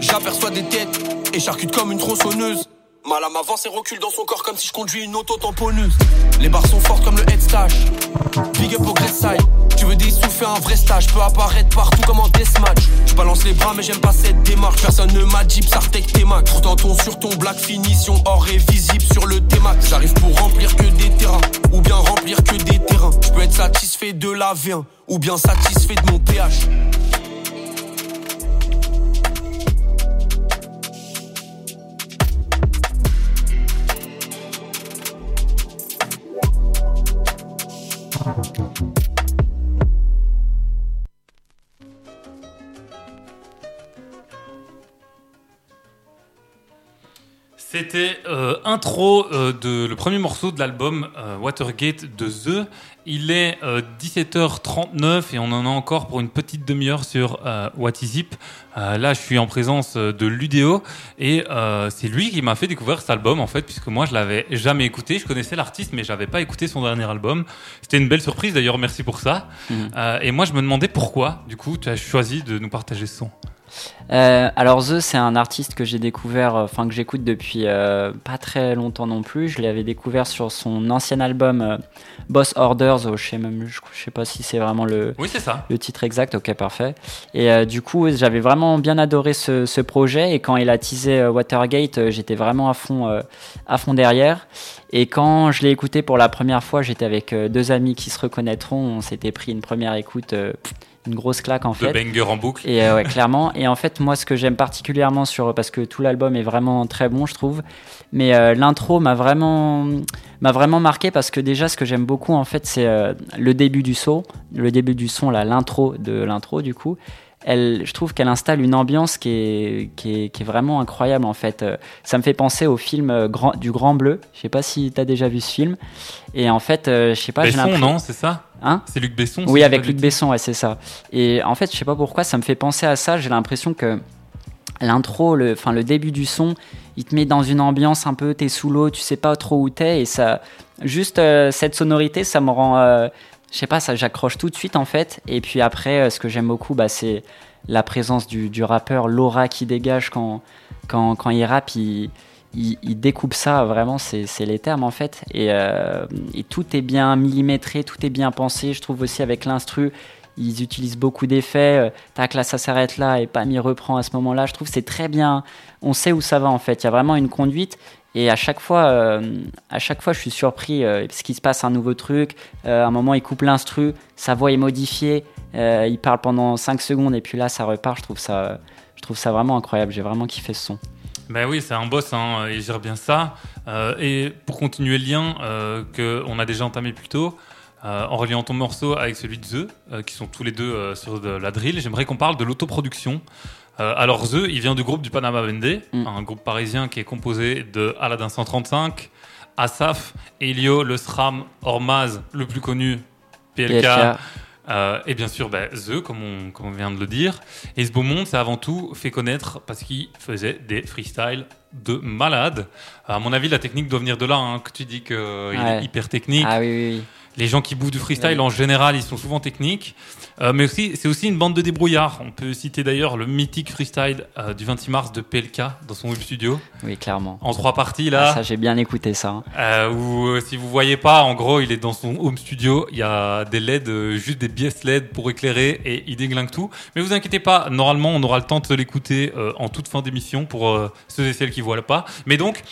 S6: J'aperçois des têtes et charcute comme une tronçonneuse. Ma lame avance et recule dans son corps comme si je conduis une auto-tamponneuse. Les barres sont fortes comme le head stash. Big up au. Tu veux des sous, fais un vrai stage. Peux apparaître partout comme en deathmatch. Je balance les bras, mais j'aime pas cette démarche. Personne ne m'a dit Psartec tes max. Pourtant, ton sur ton black finition or est visible sur le T-Max. J'arrive pour remplir que des terrains, ou bien remplir que des terrains. Je peux être satisfait de la V1, ou bien satisfait de mon PH.
S1: C'était euh, intro euh, de le premier morceau de l'album euh, Watergate de The. Il est 17h39 et on en a encore pour une petite demi-heure sur What Is Zip. là, je suis en présence de Ludéo et c'est lui qui m'a fait découvrir cet album en fait, puisque moi je l'avais jamais écouté. Je connaissais l'artiste, mais j'avais pas écouté son dernier album. C'était une belle surprise d'ailleurs. Merci pour ça.
S3: Mhm.
S1: et moi, je me demandais pourquoi. Du coup, tu as choisi de nous partager ce son.
S3: Euh, alors The, c'est un artiste que j'ai découvert, euh, enfin que j'écoute depuis euh, pas très longtemps non plus. Je l'avais découvert sur son ancien album Boss Orders. je sais même, je, sais pas si c'est vraiment le,
S1: oui, c'est ça.
S3: le titre exact. Ok, parfait. Et du coup, j'avais vraiment bien adoré ce, ce, projet. Et quand il a teasé Watergate, j'étais vraiment à fond, à fond derrière. Et quand je l'ai écouté pour la première fois, j'étais avec deux amis qui se reconnaîtront. On s'était pris une première écoute une grosse claque en fait.
S1: De banger en boucle.
S3: Et euh, ouais, clairement. Et en fait, moi, ce que j'aime particulièrement sur, parce que tout l'album est vraiment très bon, je trouve. Mais euh, l'intro m'a vraiment, m'a vraiment marqué parce que déjà, ce que j'aime beaucoup en fait, c'est euh, le début du son, le début du son, là, l'intro de l'intro du coup. Elle, je trouve qu'elle installe une ambiance qui est, qui est, qui est, vraiment incroyable en fait. Ça me fait penser au film Grand, du Grand Bleu. Je sais pas si tu as déjà vu ce film. Et en fait, je sais pas.
S1: Besson, non, c'est ça
S3: Hein
S1: c'est Luc Besson
S3: Oui, avec Luc Besson, ouais, c'est ça. Et en fait, je sais pas pourquoi, ça me fait penser à ça. J'ai l'impression que l'intro, le, enfin, le début du son, il te met dans une ambiance un peu, t'es sous l'eau, tu sais pas trop où t'es, et ça, juste euh, cette sonorité, ça me rend, euh, je sais pas, ça, j'accroche tout de suite en fait. Et puis après, euh, ce que j'aime beaucoup, bah, c'est la présence du, du rappeur, l'aura qui dégage quand, quand, quand il rappe, il il, découpe ça, vraiment, c'est les termes en fait. Euh, et, tout est bien millimétré, tout est bien pensé. Je trouve aussi avec l'instru, ils utilisent beaucoup d'effets. Euh, tac, là, ça s'arrête là et Pam, il reprend à ce moment-là. Je trouve c'est très bien. On sait où ça va en fait. Il y a vraiment une conduite. Et à chaque fois, euh, à chaque fois, je suis surpris parce qu'il se passe un nouveau truc. à un moment, il coupe l'instru, sa voix est modifiée. il parle pendant 5 secondes et puis là, ça repart. Je trouve ça, je trouve ça vraiment incroyable. J'ai vraiment kiffé ce son.
S1: Ben oui, c'est un boss, hein, il gère bien ça. Euh, et pour continuer le lien euh, qu'on a déjà entamé plus tôt, euh, en reliant ton morceau avec celui de The, euh, qui sont tous les deux euh, sur la drill, j'aimerais qu'on parle de l'autoproduction. Euh, alors The, il vient du groupe du Panama Vendée,
S3: Mm.
S1: un groupe parisien qui est composé de Aladdin 135, Asaf, Elio, Le Sram, Ormaz, le plus connu, PLK,
S3: PLK.
S1: euh, et bien sûr bah, The, comme on, comme on vient de le dire. Et ce beau monde s'est avant tout fait connaître parce qu'il faisait des freestyles de malade. À mon avis, la technique doit venir de là, hein, que tu dis qu'il
S3: Ouais.
S1: est hyper technique.
S3: Ah oui, oui, oui.
S1: Les gens qui bouffent du freestyle,
S3: Oui.
S1: en général, ils sont souvent techniques. Euh, mais aussi, c'est aussi une bande de débrouillards. On peut citer d'ailleurs le mythique freestyle euh, du 26 mars de PLK dans son web studio.
S3: Oui, clairement.
S1: En trois parties,
S3: Ah,
S1: là.
S3: ça, j'ai bien écouté ça. hein.
S1: Euh, euh, si vous voyez pas, en gros, il est dans son home studio. Il y a des LED, juste des biais LED pour éclairer et il déglingue tout. Mais vous inquiétez pas, normalement, on aura le temps de l'écouter en toute fin d'émission pour ceux et celles qui voient pas. Mais donc,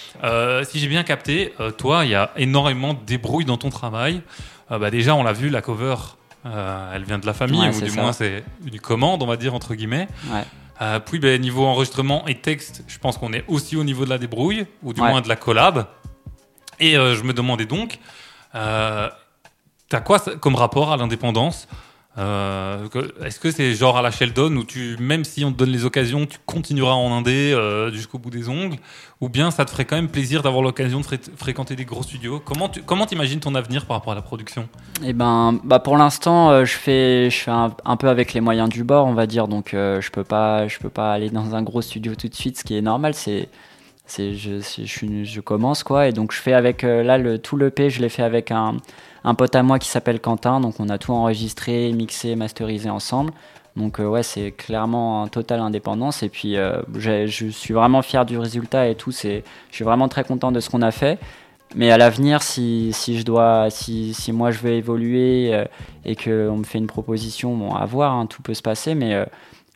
S1: si j'ai bien capté, toi, il y a énormément de débrouille dans ton travail. Euh, bah, déjà, on l'a vu, la cover, euh, elle vient de la famille,
S3: Ouais,
S1: ou du
S3: ça.
S1: moins, c'est une commande, on va dire, entre guillemets.
S3: Ouais.
S1: Euh, puis, ben, niveau enregistrement et texte, je pense qu'on est aussi au niveau de la débrouille, ou du
S3: Ouais.
S1: moins de la collab. Et euh, je me demandais donc, euh, t'as quoi comme rapport à l'indépendance? Euh, Est-ce que c'est genre à la Sheldon où tu, même si on te donne les occasions, tu continueras en indé euh, jusqu'au bout des ongles, ou bien ça te ferait quand même plaisir d'avoir l'occasion de fré- fréquenter des gros studios? Comment tu comment t'imagines ton avenir par rapport à la production?
S3: Eh ben, bah pour l'instant, euh, je fais, je fais un, un peu avec les moyens du bord, on va dire. Donc, je peux pas, je peux pas aller dans un gros studio tout de suite, ce qui est normal. C'est, c'est, je, je, commence quoi, et donc je fais avec euh, là le tout le P, je l'ai fait avec un, un pote à moi qui s'appelle Quentin. Donc, on a tout enregistré, mixé, masterisé ensemble. Donc, euh, ouais, c'est clairement en totale indépendance. Et puis, euh, je suis vraiment fier du résultat et tout. C'est, je suis vraiment très content de ce qu'on a fait. Mais à l'avenir, si, si je dois, si, si moi je veux évoluer euh, et qu'on me fait une proposition, bon, à voir, hein, tout peut se passer, mais euh,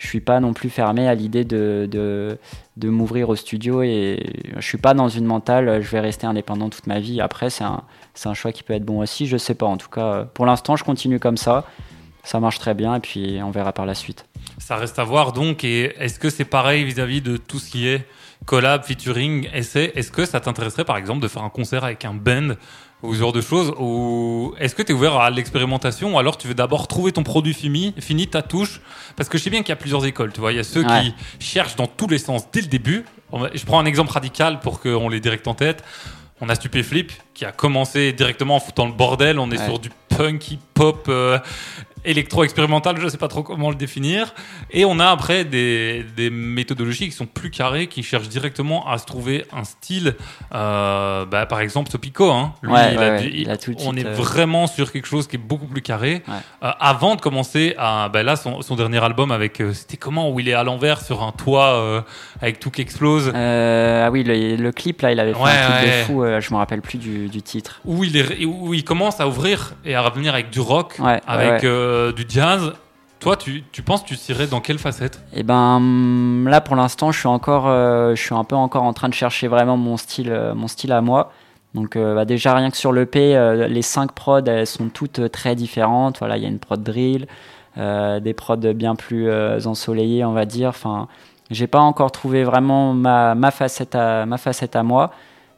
S3: je suis pas non plus fermé à l'idée de, m'ouvrir au studio et je suis pas dans une mentale, je vais rester indépendant toute ma vie. Après, c'est un, choix qui peut être bon aussi, je sais pas. En tout cas, pour l'instant, je continue comme ça. Ça marche très bien et puis on verra par la suite.
S1: Ça reste à voir donc. Et est-ce que c'est pareil vis-à-vis de tout ce qui est collab, featuring, essai? Est-ce que ça t'intéresserait par exemple de faire un concert avec un band ou ce genre de choses Ou est-ce que tu es ouvert à l'expérimentation ou alors tu veux d'abord trouver ton produit fini, fini ta touche? Parce que je sais bien qu'il y a plusieurs écoles. Tu vois, il y a ceux
S3: Ouais.
S1: qui cherchent dans tous les sens dès le début. Je prends un exemple radical pour qu'on les direct en tête. On a Stupéflip qui a commencé directement en foutant le bordel. On est
S3: Ouais.
S1: sur du punk, hip-hop, euh, électro-expérimental, je sais pas trop comment le définir. Et on a après des, des méthodologies qui sont plus carrées, qui cherchent directement à se trouver un style. Euh, bah, par exemple, Topico, hein. Lui,
S3: Ouais,
S1: il
S3: ouais,
S1: a
S3: ouais,
S1: du-
S3: il a tout de
S1: on est
S3: euh,
S1: vraiment sur quelque chose qui est beaucoup plus carré.
S3: Ouais.
S1: Euh, avant de commencer à, bah, là, son, son dernier album avec, c'était comment, où il est à l'envers sur un toit avec tout qui explose.
S3: Ah oui, le, le clip là, il avait fait un truc
S1: ouais.
S3: de fou, je me rappelle plus du, du titre.
S1: où il, est, où il commence à ouvrir et à revenir avec du rock, avec. Euh, du jazz. Toi, tu, penses tu tirais dans quelle facette?
S3: Et ben hum, là pour l'instant, je suis encore, euh, je suis un peu encore en train de chercher vraiment mon style, euh, mon style à moi. Donc bah, déjà rien que sur l'EP, euh, les cinq prods elles sont toutes très différentes. Voilà, il y a une prod drill, des prods bien plus ensoleillées, on va dire. Enfin, j'ai pas encore trouvé vraiment ma, ma ma facette à moi.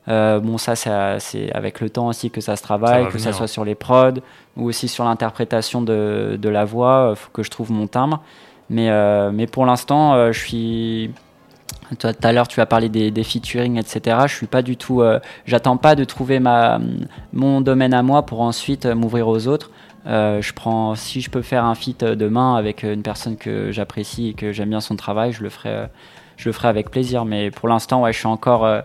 S3: Euh, bon, ça, ça, c'est avec le temps aussi que ça se travaille,
S1: va
S3: que
S1: venir.
S3: ça soit sur les prods ou aussi sur l'interprétation de, de la voix. Il faut que je trouve mon timbre. Mais, euh, mais pour l'instant, euh, je suis. Toi, Tout à l'heure, tu as parlé des, des featuring, etc. Je suis pas du tout. euh, J'attends pas de trouver ma, mon domaine à moi pour ensuite euh, m'ouvrir aux autres. Euh, je prends, si je peux faire un feat euh, demain avec euh, une personne que j'apprécie et que j'aime bien son travail, je le ferai, euh, je le ferai avec plaisir. Mais pour l'instant, ouais, je suis encore, euh,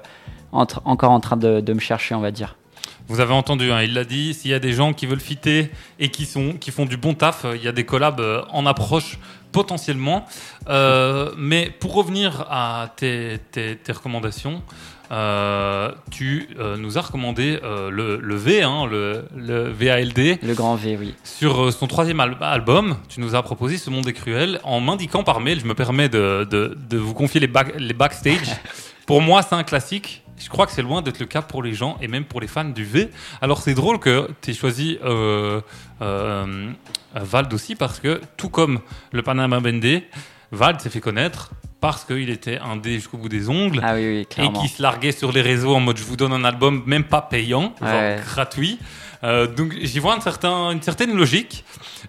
S3: encore en train de, de me chercher, on va dire.
S1: Vous avez entendu, hein, il l'a dit, s'il y a des gens qui veulent fitter et qui, sont, qui font du bon taf, euh, il y a des collabs euh, en approche potentiellement. Euh, mais pour revenir à tes, tes- tes recommandations, euh, tu euh, nous as recommandé le, le V, hein, le, le VALD.
S3: Le grand V, oui.
S1: Sur son troisième al- album, tu nous as proposé Ce Monde est cruel en m'indiquant par mail, je me permets de, de- de vous confier les, back- les backstage. pour moi, c'est un classique. Je crois que c'est loin d'être le cas pour les gens et même pour les fans du V. Alors c'est drôle que tu aies choisi euh, euh, Vald aussi parce que tout comme le Panama Bendé, Vald s'est fait connaître parce qu'il était un dé jusqu'au bout des ongles
S3: Ah oui, oui,
S1: et qui se larguait sur les réseaux en mode je vous donne un album même pas payant, genre
S3: Ouais.
S1: gratuit. Euh, donc j'y vois un certain, une certaine logique,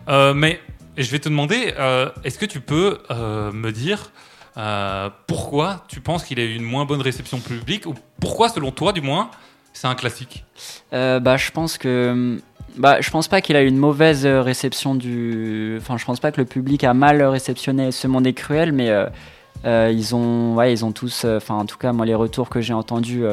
S1: Euh, mais je vais te demander, euh, est-ce que tu peux me dire euh, pourquoi tu penses qu'il a eu une moins bonne réception publique ou pourquoi selon toi du moins c'est un classique
S3: Euh, bah, je pense que. Bah, je pense pas qu'il a eu une mauvaise réception du. Enfin, je pense pas que le public a mal réceptionné Ce Monde est cruel, mais euh, ils ont, ils ont tous. Enfin, en tout cas, moi, les retours que j'ai entendus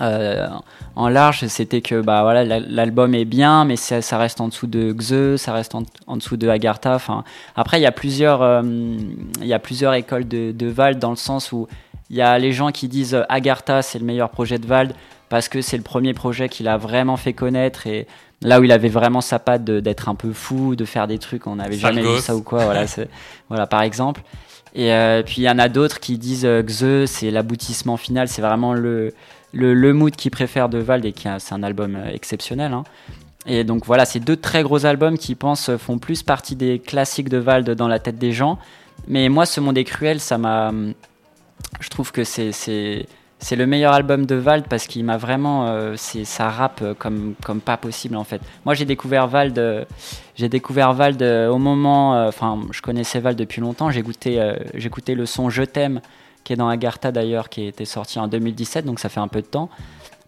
S3: euh, en large, c'était que bah voilà, la- l'album est bien, mais ça, ça reste en dessous de Xe, ça reste en, en dessous de Agartha. Enfin, après, il y a plusieurs, euh, il y a plusieurs écoles de, de Vald dans le sens où il y a les gens qui disent euh, Agartha, c'est le meilleur projet de Vald parce que c'est le premier projet qu'il a vraiment fait connaître et là où il avait vraiment sa patte d'être un peu fou, de faire des trucs, on n'avait jamais vu ça ou quoi, voilà, voilà par exemple. Et euh, puis il y en a d'autres qui disent Xe, c'est l'aboutissement final, c'est vraiment le, le, mood qu'ils préfèrent de Vald et qui c'est un album euh, exceptionnel. hein. Et donc voilà, c'est deux très gros albums qui pensent euh, font plus partie des classiques de Vald dans la tête des gens. Mais moi, ce monde est cruel, ça m'a. Je trouve que c'est c'est le meilleur album de Vald parce qu'il m'a vraiment euh, ça rappe euh, comme comme pas possible en fait. Moi, j'ai découvert Vald j'ai découvert Vald au moment enfin, je connaissais Vald depuis longtemps, euh, j'écoutais le son Je t'aime qui est dans Agartha d'ailleurs qui était sorti en 2017 donc ça fait un peu de temps.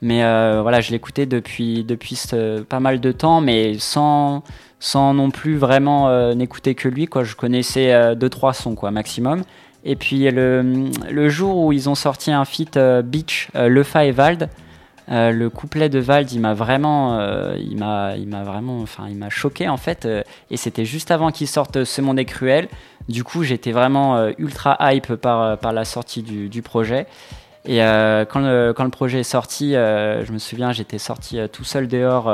S3: Mais euh, voilà, je l'écoutais depuis, depuis pas mal de temps, mais sans, sans non plus vraiment euh, n'écouter que lui. Quoi. Je connaissais euh, deux, trois sons quoi, maximum. Et puis le, le jour où ils ont sorti un feat euh, Beach, euh, Lefa et Vald, euh, le couplet de Vald, il m'a vraiment, euh, il m'a, il m'a vraiment, enfin, il m'a choqué en fait. euh, et c'était juste avant qu'ils sortent Ce Monde est cruel. Du coup, j'étais vraiment euh, ultra hype par, euh, par la sortie du, du projet. Et euh, quand, le, quand le projet est sorti, je me souviens, j'étais sorti tout seul dehors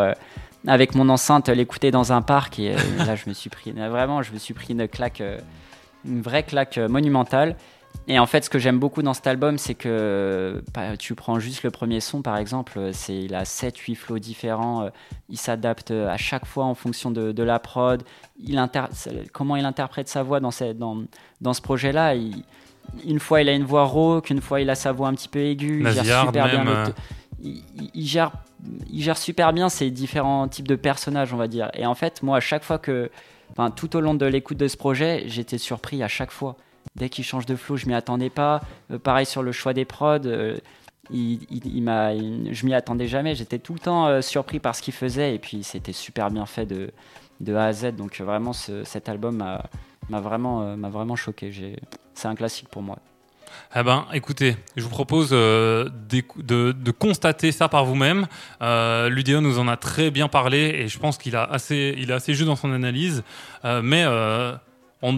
S3: avec mon enceinte, l'écouter dans un parc. Et là, je me suis pris, vraiment, je me suis pris une claque, une vraie claque monumentale. Et en fait, ce que j'aime beaucoup dans cet album, c'est que bah, tu prends juste le premier son, par exemple, euh, c'est il a 7-8 flows différents, euh, il s'adapte à chaque fois en fonction de, de la prod, il inter- comment il interprète sa voix dans, cette- dans, dans ce projet-là. une fois, il a une voix rauque, une fois, il a sa voix un petit peu aiguë, il gère super bien le
S1: euh.
S3: il, gère, il gère super bien ces différents types de personnages, on va dire. Et en fait, moi, à chaque fois que, tout au long de l'écoute de ce projet, j'étais surpris à chaque fois. Dès qu'il change de flow, je m'y attendais pas. Euh, pareil sur le choix des prods. euh, il, je m'y attendais jamais. J'étais tout le temps euh, surpris par ce qu'il faisait. Et puis, c'était super bien fait de, de A à Z. Donc, vraiment, ce- cet album m'a, vraiment, euh, m'a vraiment choqué. C'est un classique pour moi.
S1: Eh ben, écoutez, je vous propose de, constater ça par vous-même. Euh, nous en a très bien parlé et je pense qu'il a assez, il est assez juste dans son analyse. Mais on,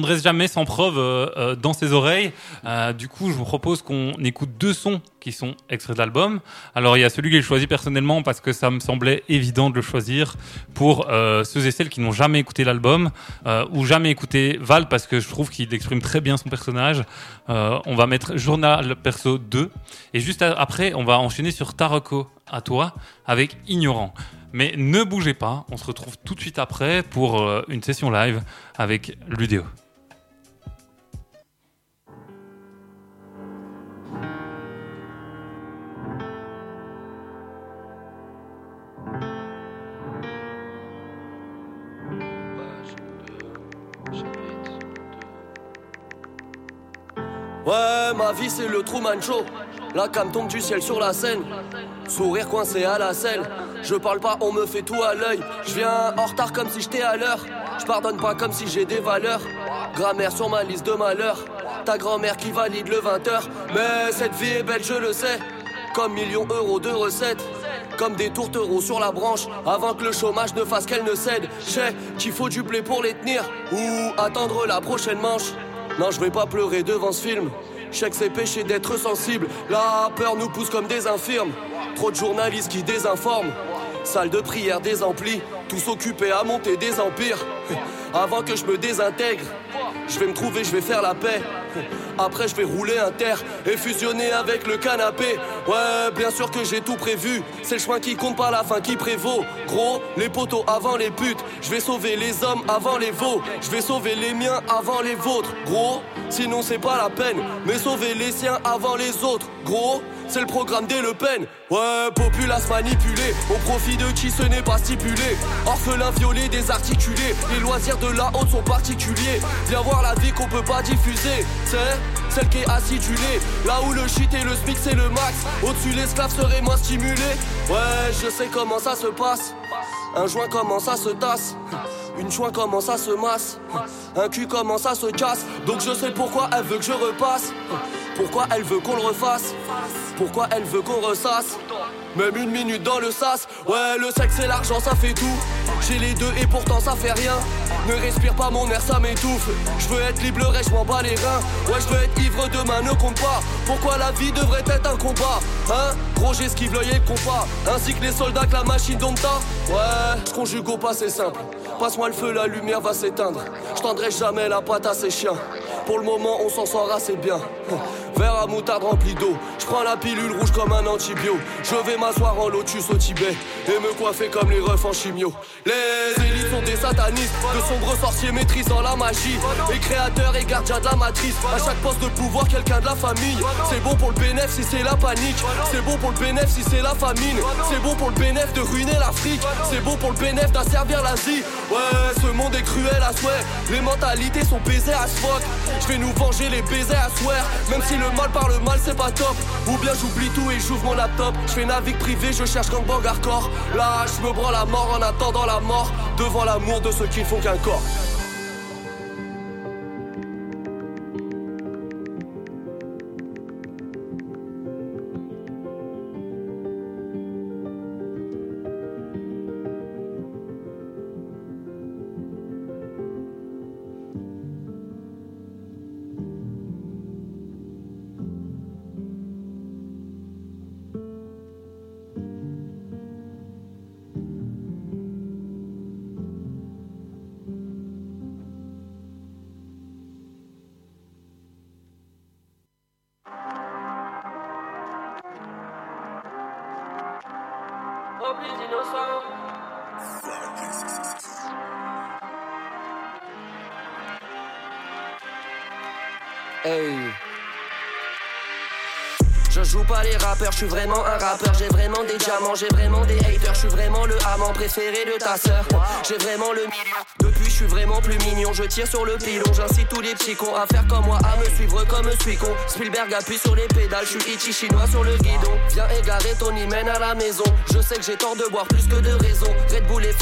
S1: ne reste jamais sans preuve euh, euh, dans ses oreilles. Euh, du coup, je vous propose qu'on écoute deux sons qui sont extraits de l'album. Alors, il y a celui que j'ai choisi personnellement parce que ça me semblait évident de le choisir pour ceux et celles qui n'ont jamais écouté l'album ou jamais écouté Val parce que je trouve qu'il exprime très bien son personnage. On va mettre Journal Perso 2 et juste après, on va enchaîner sur Taroko à toi avec Ignorant. Mais ne bougez pas, on se retrouve tout de suite après pour euh, une session live avec Ludéo.
S7: Ouais, ma vie c'est le Truman Show. La cam tombe du ciel sur la scène. Sourire coincé à la selle. Je parle pas, on me fait tout à l'œil. Je viens en retard comme si j'étais à l'heure. Je pardonne pas comme si j'ai des valeurs. Grammaire sur ma liste de malheurs. Ta grand-mère qui valide le 20h. Mais cette vie est belle, je le sais. Comme millions d'euros de recettes. Comme des tourtereaux sur la branche. Avant que le chômage ne fasse qu'elle ne cède. Je qu'il faut du blé pour les tenir. Ou attendre la prochaine manche. Non, je vais pas pleurer devant ce film. Je sais que c'est péché d'être sensible. La peur nous pousse comme des infirmes. Trop de journalistes qui désinforment. Salle de prière désemplie. Tous occupés à monter des empires. Avant que je me désintègre, je vais me trouver, je vais faire la paix.
S8: Après, je vais rouler un terre et fusionner avec le canapé. Ouais, bien sûr que j'ai tout prévu. C'est le chemin qui compte pas la fin qui prévaut. Gros, les poteaux avant les putes. Je vais sauver les hommes avant les veaux. Je vais sauver les miens avant les vôtres. Gros, sinon c'est pas la peine. Mais sauver les siens avant les autres. Gros, c'est le programme des Le Pen. Ouais, populace manipulée, au profit de qui ce n'est pas stipulé. Orphelin violé, désarticulé, les loisirs de la haute sont particuliers. Viens voir la vie qu'on peut pas diffuser, c'est celle qui est acidulée. Là où le shit et le smic c'est le max, au-dessus l'esclave serait moins stimulé. Ouais, je sais comment ça se passe. Un joint comment ça se tasse. Une joint comment ça se masse? Un cul comment ça se casse? Donc je sais pourquoi elle veut que je repasse. Pourquoi elle veut qu'on le refasse? Pourquoi elle veut qu'on ressasse? Même une minute dans le sas. Ouais le sexe et l'argent ça fait tout. J'ai les deux et pourtant ça fait rien. Ne respire pas mon air ça m'étouffe. Je veux être libre le je m'en bats les reins. Ouais je veux être ivre demain ne compte pas. Pourquoi la vie devrait être un combat Hein? Gros j'esquive l'œil et le compas Ainsi que les soldats que la machine dompta Ouais je conjugue au passé simple. Passe-moi le feu la lumière va s'éteindre. Je tendrai jamais la patte à ces chiens. Pour le moment, on s'en sort assez bien. À moutarde rempli d'eau. Je prends la pilule rouge comme un antibio. Je vais m'asseoir en lotus au Tibet et me coiffer comme les refs en chimio. Les élites sont des satanistes, de sombres sorciers maîtrisant la magie. Les créateurs et gardiens de la matrice. À chaque poste de pouvoir, quelqu'un de la famille. C'est bon pour le bénéf si c'est la panique. C'est bon pour le bénéf si c'est la famine. C'est bon pour le bénéf de ruiner l'Afrique. C'est bon pour le bénéf d'asservir l'Asie. Ouais, ce monde est cruel à souhait. Les mentalités sont baisées à ce. Je vais nous venger les baisers à swear Même si le mal par le mal c'est pas top. Ou bien j'oublie tout et j'ouvre mon laptop. Je fais navigue privé, je cherche gangbang hardcore. Là je me prends la mort en attendant la mort. Devant l'amour de ceux qui font qu'un corps je suis vraiment un rappeur, j'ai vraiment des diamants, j'ai vraiment des haters, je suis vraiment le amant préféré de ta sœur. J'ai vraiment le million. Depuis, je suis vraiment plus mignon, je tire sur le pilon, j'incite tous les petits cons à faire comme moi, à me suivre comme suis con. Spielberg appuie sur les pédales, je suis chinois sur le guidon. Viens égarer ton hymen à la maison, je sais que j'ai tort de boire plus que de raison.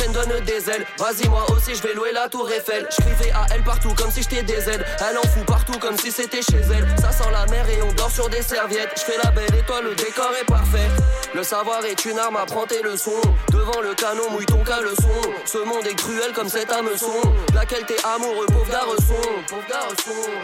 S8: Et donne des ailes, vas-y moi aussi je vais louer la tour Eiffel. Je à elle partout comme si j'étais des aides, elle en fout partout comme si c'était chez elle. Ça sent la mer et on dort sur des serviettes, je fais la belle étoile, le décor est parfait. Le savoir est une arme, apprends tes leçons. Devant le canon, mouille ton caleçon. Ce monde est cruel comme cet hameçon. Laquelle t'es amoureux, pauvre garçon.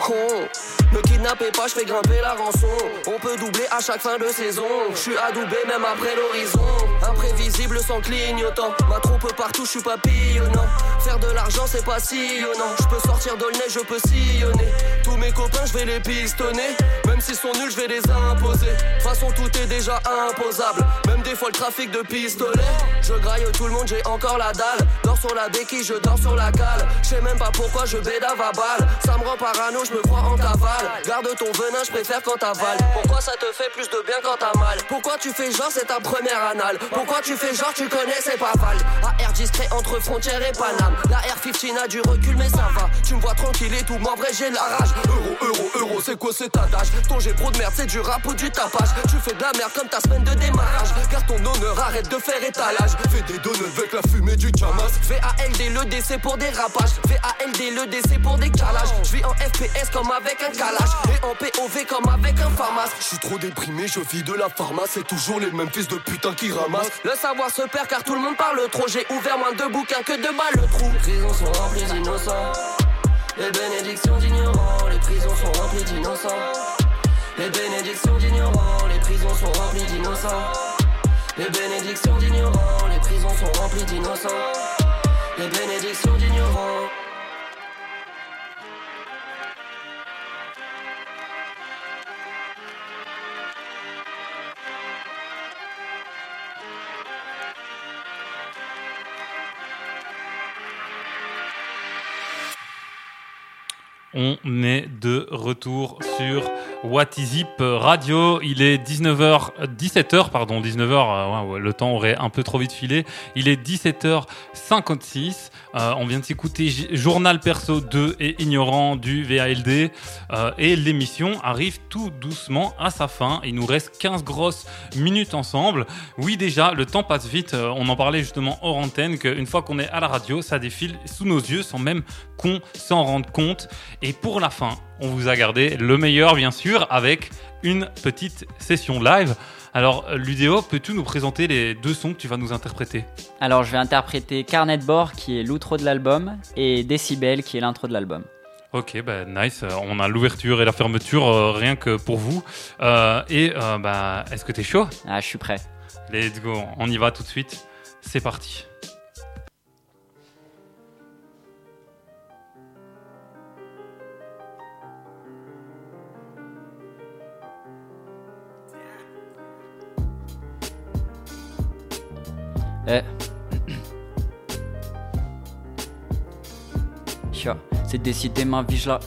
S8: Oh. Ne kidnappez pas, je fais grimper la rançon. On peut doubler à chaque fin de saison. Je suis adoubé même après l'horizon. Imprévisible sans clignotant. Ma trompe partout, je suis papillonnant. Faire de l'argent, c'est pas sillonnant. Je peux sortir de nez, je peux sillonner. Tous mes copains, je vais les pistonner. Même s'ils sont nuls, je vais les imposer. De façon, tout est déjà imposable. Même des fois, le trafic de pistolet. Je graille tout le monde, j'ai encore la dalle. Dors sur la béquille, je dors sur la cale. Je sais même pas pourquoi je bédave à balle. Ça me rend parano, je me crois en cavale. Garde ton venin, je préfère quand t'avales. Pourquoi ça te fait plus de bien quand t'as mal? Pourquoi tu fais genre c'est ta première anale? Pourquoi tu fais genre tu connais c'est pas val? Entre frontières et Paname. La R15 a du recul mais ça va. Tu me vois tranquille et tout, mais en vrai j'ai la rage. Euro, euro, euro, c'est quoi cet adage? Ton j'ai trop de merde, c'est du rap ou du tapage. Tu fais de la merde comme ta semaine de démarrage. Car ton honneur, arrête de faire étalage. Fais des données avec la fumée du Jamas. VALD le DC pour des rapages. VALD le DC pour des calages. Je vis en FPS comme avec un calage. Et en POV comme avec un pharmace. Je suis trop déprimé, je vis de la pharmacie. C'est toujours les mêmes fils de putain qui ramassent. Le savoir se perd car tout le monde parle trop. J'ai ouvert moins de bouquins que de balles le trou. Les prisons sont remplies d'innocents. Les bénédictions d'ignorants. Les prisons sont remplies d'innocents. Les bénédictions d'ignorants, les prisons sont remplies d'innocents. Les bénédictions d'ignorants, les prisons sont remplies d'innocents. Les bénédictions d'ignorants.
S1: On est de retour sur What is Radio. Il est 19h, 17h, pardon, 19h, euh, le temps aurait un peu trop vite filé. Il est 17h56. Euh, on vient de s'écouter Journal Perso 2 et Ignorant du VALD. Euh, et l'émission arrive tout doucement à sa fin. Il nous reste 15 grosses minutes ensemble. Oui, déjà, le temps passe vite. On en parlait justement hors antenne qu'une fois qu'on est à la radio, ça défile sous nos yeux sans même qu'on s'en rende compte. Et pour la fin, on vous a gardé le meilleur, bien sûr, avec une petite session live. Alors, Ludéo, peux-tu nous présenter les deux sons que tu vas nous interpréter?
S4: Alors, je vais interpréter Carnet de bord, qui est l'outro de l'album, et Décibel, qui est l'intro de l'album.
S1: Ok, bah, nice. On a l'ouverture et la fermeture euh, rien que pour vous. Euh, et euh, bah, est-ce que t'es chaud?
S4: Ah, je suis prêt.
S1: Let's go, on y va tout de suite. C'est parti.
S4: Eh. C'est décidé ma vie, je la.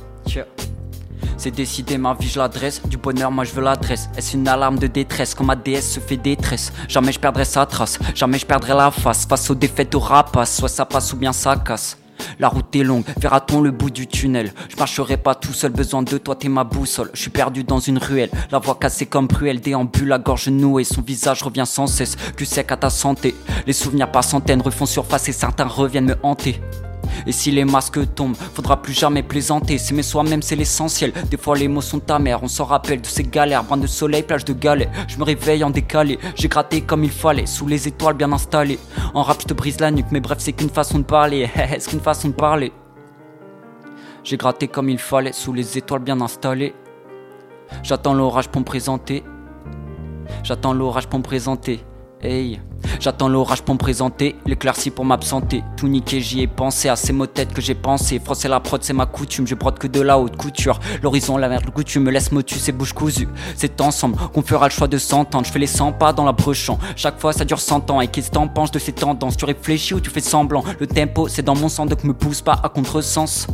S4: C'est décidé ma vie, je l'adresse. Du bonheur, moi je veux l'adresse. Est-ce une alarme de détresse quand ma déesse se fait détresse? Jamais je perdrai sa trace, jamais je perdrai la face. Face aux défaites, aux rapaces, soit ça passe ou bien ça casse. La route est longue, verra-t-on le bout du tunnel? Je marcherai pas tout seul, besoin de toi, t'es ma boussole. Je suis perdu dans une ruelle, la voix cassée comme Bruel Déambule, la gorge nouée, son visage revient sans cesse. Du sec à ta santé, les souvenirs par centaines refont surface et certains reviennent me hanter et si les masques tombent, faudra plus jamais plaisanter. S'aimer soi-même, c'est l'essentiel. Des fois, les mots sont amers. On s'en rappelle de ces galères. Brin de soleil, plage de galets. Je me réveille en décalé. J'ai gratté comme il fallait. Sous les étoiles bien installées. En rap, je te brise la nuque. Mais bref, c'est qu'une façon de parler. c'est qu'une façon de parler. J'ai gratté comme il fallait. Sous les étoiles bien installées. J'attends l'orage pour me présenter. J'attends l'orage pour me présenter. J'attends l'orage pour me présenter, l'éclaircie pour m'absenter. Tout niqué, j'y ai pensé à ces mots têtes que j'ai pensé. Froisser la prod, c'est ma coutume, je brode que de la haute couture. L'horizon, la mer, le coutume me laisse motus et bouche cousue. C'est ensemble qu'on fera le choix de s'entendre. Je fais les 100 pas dans la brechant. Chaque fois, ça dure 100 ans. Et qu'est-ce que t'en penses de ces tendances? Tu réfléchis ou tu fais semblant? Le tempo, c'est dans mon sang, donc me pousse pas à contresens.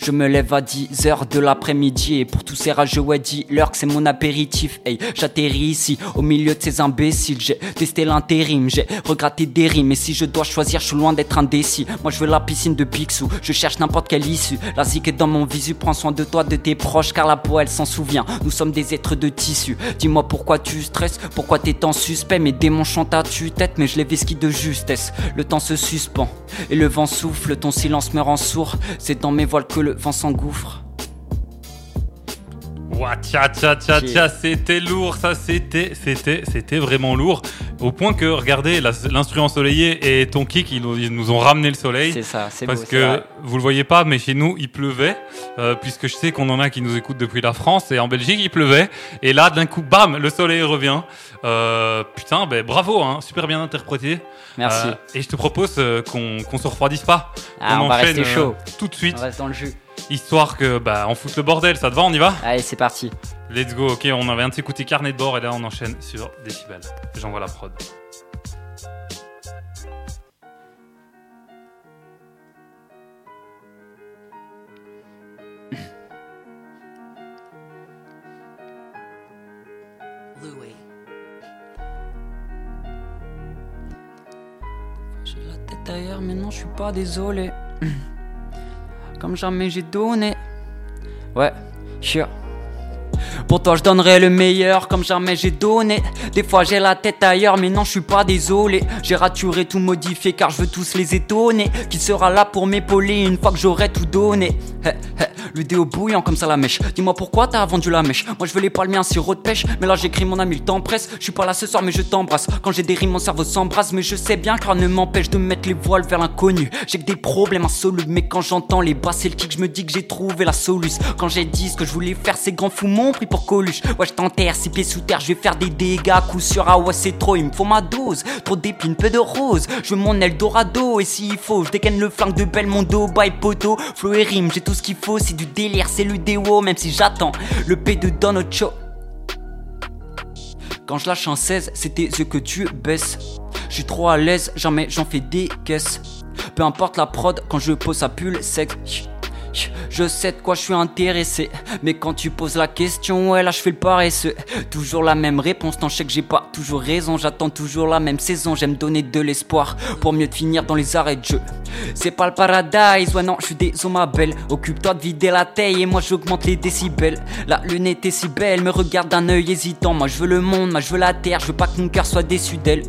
S4: Je me lève à 10 heures de l'après-midi et pour tous ces rageux ouais dis l'heure que c'est mon apéritif. Hey, j'atterris ici au milieu de ces imbéciles. J'ai testé l'intérim, j'ai regretté des rimes. Et si je dois choisir, je suis loin d'être indécis. Moi je veux la piscine de Picsou, je cherche n'importe quelle issue. La zik est dans mon visu, prends soin de toi, de tes proches Car la peau elle s'en souvient, nous sommes des êtres de tissu. Dis-moi pourquoi tu stresses, pourquoi t'es tant suspect Mes démons chantent à tue-tête mais je les vesquis de justesse. Le temps se suspend et le vent souffle, ton silence me rend sourd. C'est dans mes voiles que le vent s'engouffre.
S1: Ouah, tcha tcha tcha tcha, c'était lourd, ça c'était, c'était, c'était vraiment lourd. Au point que, regardez, l'instru ensoleillé et ton kick, ils nous, ils nous ont ramené le soleil.
S4: C'est ça, c'est beau.
S1: Parce que vous le voyez pas, mais chez nous il pleuvait, euh, puisque je sais qu'on en a qui nous écoutent depuis la France et en Belgique il pleuvait. Et là d'un coup, bam, le soleil revient. Euh, putain, ben bravo, hein, super bien interprété.
S4: Merci.
S1: Euh, et je te propose qu'on se refroidisse pas.
S4: Ah, on va
S1: enchaîne,
S4: rester chaud.
S1: tout de suite,
S4: On reste dans le jus.
S1: Histoire que bah on foute le bordel. Ça te va, on y va
S4: Allez, c'est parti.
S1: Let's go. Ok, on vient de s'écouter Carnet de bord et là on enchaîne sur Décibel. J'envoie la prod.
S9: Louis.
S4: J'ai la tête ailleurs, mais non, je suis pas désolé. Comme jamais j'ai donné. Ouais, sure. Pour toi, je donnerai le meilleur, comme jamais j'ai donné. Des fois, j'ai la tête ailleurs, mais non, je suis pas désolé. J'ai raturé, tout modifié, car je veux tous les étonner. Qui sera là pour m'épauler une fois que j'aurai tout donné? Le déo bouillant comme ça la mèche. Dis-moi pourquoi t'as vendu la mèche. Moi, je veux les palmiers, un sirop de pêche. Mais là, j'écris mon ami, le temps presse. Je suis pas là ce soir, mais je t'embrasse. Quand j'ai des rimes, mon cerveau s'embrasse. Mais je sais bien que rien ne m'empêche de mettre les voiles vers l'inconnu. J'ai que des problèmes insolubles, mais quand j'entends les basses kick, je me dis que j'ai trouvé la soluce. Quand j'ai dit ce que je voulais faire, ces grands fous m'ont pris pour Coluche. Ouais, je t'enterre, six pieds sous terre, je vais faire des dégâts. Coup sur ah ouais, c'est trop, il me faut ma dose. Trop d'épines, peu de roses. Je veux mon Eldorado, et s'il faut, je dégaine le flingue de Belmondo, bye poto. Flow et rime, j'ai tout ce qu'il faut, c'est du délire, c'est le déo, même si j'attends le P de Don Ocho. Quand je lâche un 16, c'était ce que tu baisses. Je suis trop à l'aise, jamais j'en fais des caisses. Peu importe la prod, quand je pose ça pull sec. Je sais de quoi je suis intéressé, mais quand tu poses la question, ouais là je fais le paresseux. Toujours la même réponse, tant je sais que j'ai pas toujours raison. J'attends toujours la même saison, j'aime donner de l'espoir pour mieux te finir dans les arrêts de jeu. C'est pas le paradise, ouais non, je suis des ma belle. Occupe-toi de vider la taille et moi j'augmente les décibels. La lune était si belle, me regarde d'un œil hésitant. Moi je veux le monde, moi je veux la terre, je veux pas que mon cœur soit déçu d'elle.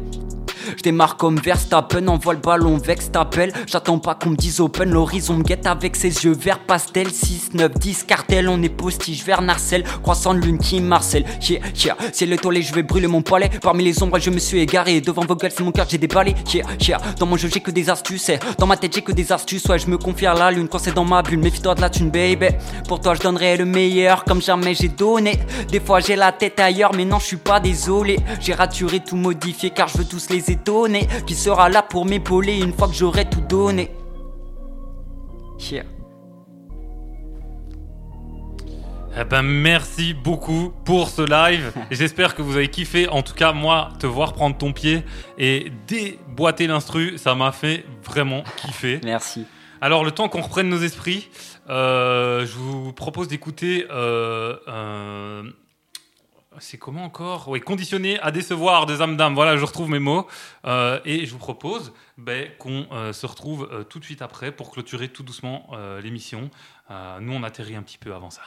S4: Je démarre comme Verstappen, envoie le ballon, vex t'appelle. J'attends pas qu'on me dise open, l'horizon me guette avec ses yeux verts pastel. 6, 9, 10, cartel, on est postiche vers Narcel. Croissant de lune qui Marcel. Yeah, yeah, c'est l'étoilé, je vais brûler mon palais. Parmi les ombres, je me suis égaré. Devant vos gueules, c'est mon cœur, j'ai déballé. Yeah, yeah, dans mon jeu, j'ai que des astuces. Eh. Dans ma tête, j'ai que des astuces. Ouais, je me confie à la lune quand c'est dans ma bulle. Méfie-toi de la thune, baby. Pour toi, je donnerai le meilleur comme jamais j'ai donné. Des fois, j'ai la tête ailleurs, mais non, je suis pas désolé. J'ai raturé tout modifié car je veux tous les Qui sera là pour m'épauler une fois que j'aurai tout donné. Yeah.
S1: Eh ben, merci beaucoup pour ce live. J'espère que vous avez kiffé. En tout cas, moi, te voir prendre ton pied et déboîter l'instru, ça m'a fait vraiment kiffer.
S4: Merci.
S1: Alors, le temps qu'on reprenne nos esprits, euh, je vous propose d'écouter. euh, euh, c'est comment encore Oui, conditionné à décevoir de Zamdam. Voilà, je retrouve mes mots. Euh, et je vous propose ben, qu'on euh, se retrouve euh, tout de suite après pour clôturer tout doucement l'émission. Nous, on atterrit un petit peu avant ça.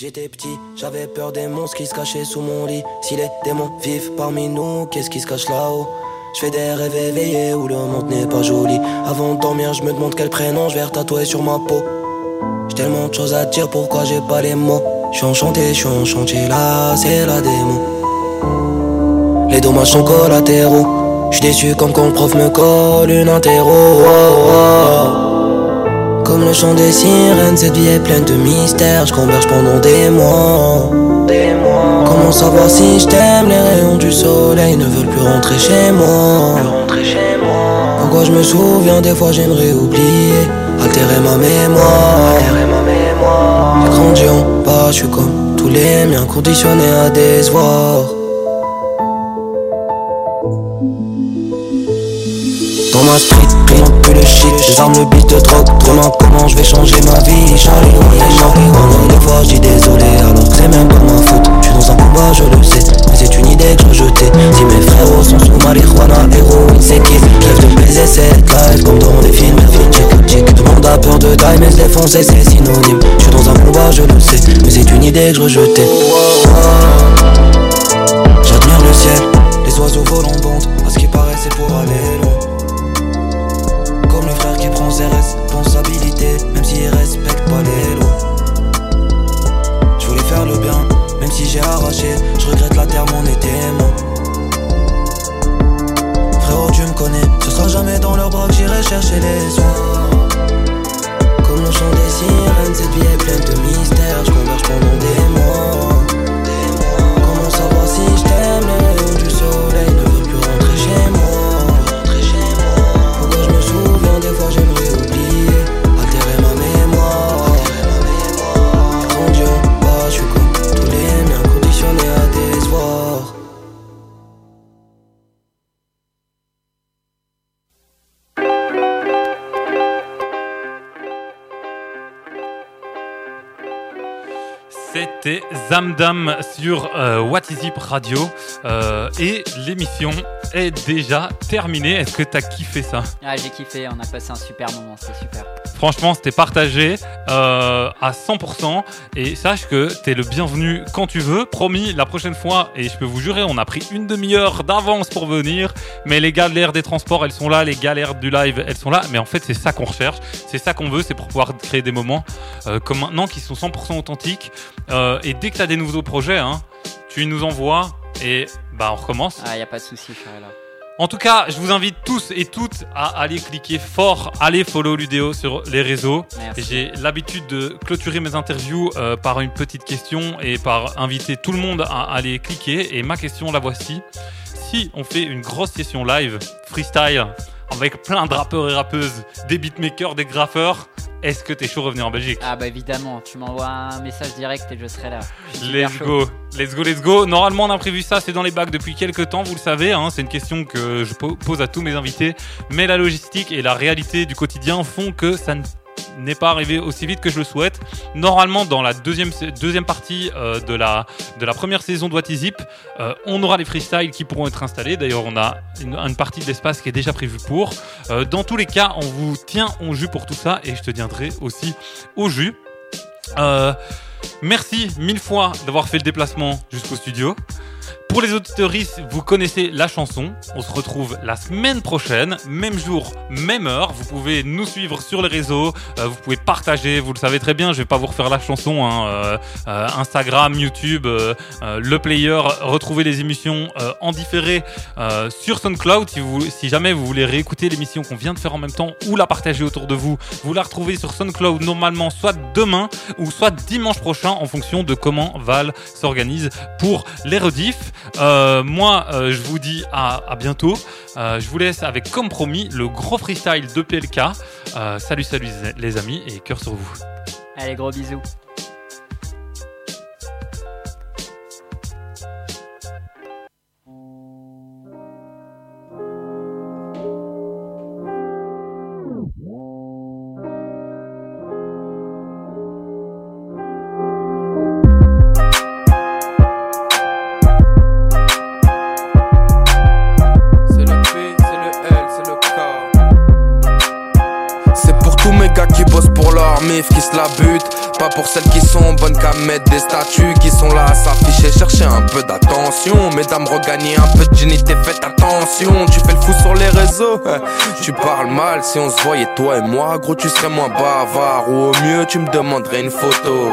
S10: J'étais petit, j'avais peur des monstres qui se cachaient sous mon lit. Si les démons vivent parmi nous, qu'est-ce qui se cache là-haut? Je fais des rêves éveillés où le monde n'est pas joli. Avant de dormir, je me demande quel prénom je vais tatouer sur ma peau. J'ai tellement de choses à dire, pourquoi j'ai pas les mots? Je suis enchanté, je suis en chantier, là c'est la démo. Les dommages sont collatéraux. Je déçu comme quand le prof me colle une interro. oh, oh. Comme le chant des sirènes, cette vie est pleine de mystères. Je converge pendant des mois. Comment savoir si je t'aime? Les rayons du soleil ne veulent plus rentrer chez moi. Pourquoi je me souviens? Des fois j'aimerais oublier Altérer ma mémoire J'ai grandi en bas, je suis comme tous les miens Conditionné à décevoir Dans ma street, le shit. Les armes, le beat de drogue Demain comment je vais changer ma vie? Charlie Charlie Des fois je dis désolé. Alors c'est même pas ma faute Je suis dans un combat je le sais. Mais c'est une idée que je jetais Si mes frérots sont sous marijuana Héroïne c'est qui Rêve de baiser cette life Comme dans des films. Le monde a peur de taille mais se défoncer c'est synonyme. Je suis dans un combat je le sais. Mais c'est une idée que je rejetais J'admire le ciel Les oiseaux volent en je regrette la terre, mon été témoin. Frérot, tu me connais, ce sera jamais dans leurs bras que j'irai chercher les soins. Comme le chant des sirènes, cette vie est pleine de mystères, je converge pendant des mois. Comment savoir si je t'aime,
S1: Zamdam sur euh, What Is It Radio Euh, et l'émission est déjà terminée. Est-ce que t'as kiffé ça?
S4: Ah, j'ai kiffé, on a passé un super moment, c'était super.
S1: Franchement, c'était partagé euh, à 100%. Et sache que t'es le bienvenu quand tu veux. Promis, la prochaine fois, et je peux vous jurer, on a pris une demi-heure d'avance pour venir. Mais les galères des transports, elles sont là. Les galères du live, elles sont là. Mais en fait, c'est ça qu'on recherche. C'est ça qu'on veut. C'est pour pouvoir créer des moments euh, comme maintenant qui sont 100% authentiques. Et dès que t'as des nouveaux projets, hein, tu nous envoies et bah on recommence.
S4: Ah, y a pas de souci, là.
S1: En tout cas, je vous invite tous et toutes à aller cliquer fort, aller follow Ludéo sur les réseaux.
S4: Merci.
S1: J'ai l'habitude de clôturer mes interviews euh, par une petite question et par inviter tout le monde à aller cliquer. Et ma question, la voici. Si on fait une grosse session live, freestyle, avec plein de rappeurs et rappeuses, des beatmakers, des graffeurs. Est-ce que t'es chaud de revenir en Belgique?
S3: Ah bah évidemment, tu m'envoies un message direct et je serai là.
S1: Let's
S3: chaud.
S1: go, let's go, let's go. Normalement, on a prévu ça, c'est dans les bacs depuis quelques temps, vous le savez. hein, c'est une question que je po- pose à tous mes invités. Mais la logistique et la réalité du quotidien font que ça ne- n'est pas arrivé aussi vite que je le souhaite. Normalement, dans la deuxième, partie euh, de, la, première saison de What euh, on aura les freestyles qui pourront être installés. D'ailleurs, on a une, partie de l'espace qui est déjà prévue pour. Euh, dans tous les cas, on vous tient au jus pour tout ça et je te tiendrai aussi au jus. Merci mille fois d'avoir fait le déplacement jusqu'au studio. Pour les auditeuristes, vous connaissez la chanson. On se retrouve la semaine prochaine, même jour, même heure. Vous pouvez nous suivre sur les réseaux, euh, vous pouvez partager, vous le savez très bien, je vais pas vous refaire la chanson. hein, euh, euh, Instagram, YouTube, le player, retrouvez les émissions en différé sur SoundCloud. Si, si jamais vous voulez réécouter l'émission qu'on vient de faire en même temps ou la partager autour de vous, vous la retrouvez sur SoundCloud normalement soit demain ou soit dimanche prochain en fonction de comment Val s'organise pour les rediffs. Euh, moi, euh, je vous dis à, bientôt. Euh, je vous laisse avec comme promis le gros freestyle de PLK. Salut, salut les amis et cœur sur vous.
S3: Allez, gros bisous.
S7: Sont bonnes des statuts, qui sont là à s'afficher, chercher un peu d'attention. Mesdames, regagnez un peu de dignité, faites attention. Tu fais le fou sur les réseaux, tu parles mal. Si on se voyait toi et moi, gros, tu serais moins bavard. Ou au mieux, tu me demanderais une photo.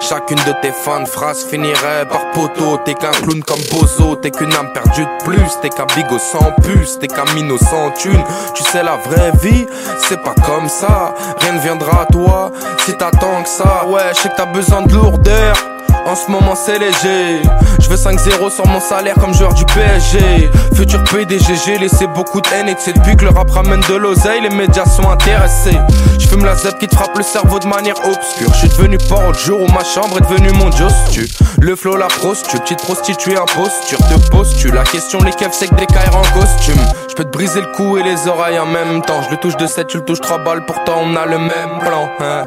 S7: Chacune de tes fins de phrases finirait par poteau. T'es qu'un clown comme Bozo, t'es qu'une âme perdue de plus. T'es qu'un bigot sans puce, t'es qu'un minot sans thune. Tu sais, la vraie vie, c'est pas comme ça. Rien ne viendra à toi si t'attends que ça. Ouais, je sais que t'as besoin de lourdeur. En ce moment c'est léger. Je veux 5-0 sur mon salaire comme joueur du PSG Futur PDG j'ai laissé beaucoup de haine Et c'est depuis que le rap ramène de l'oseille. Les médias sont intéressés. Je fume la zep qui te frappe le cerveau de manière obscure. Je suis devenu port au jour où ma chambre est devenue mon tu Le flow la prostitue Petite prostituée imposture te poses-tu La question les keufs c'est que des cailles en costume? Je peux te briser le cou et les oreilles en même temps. Je le touche de 7 tu le touches 3 balles Pourtant on a le même plan hein.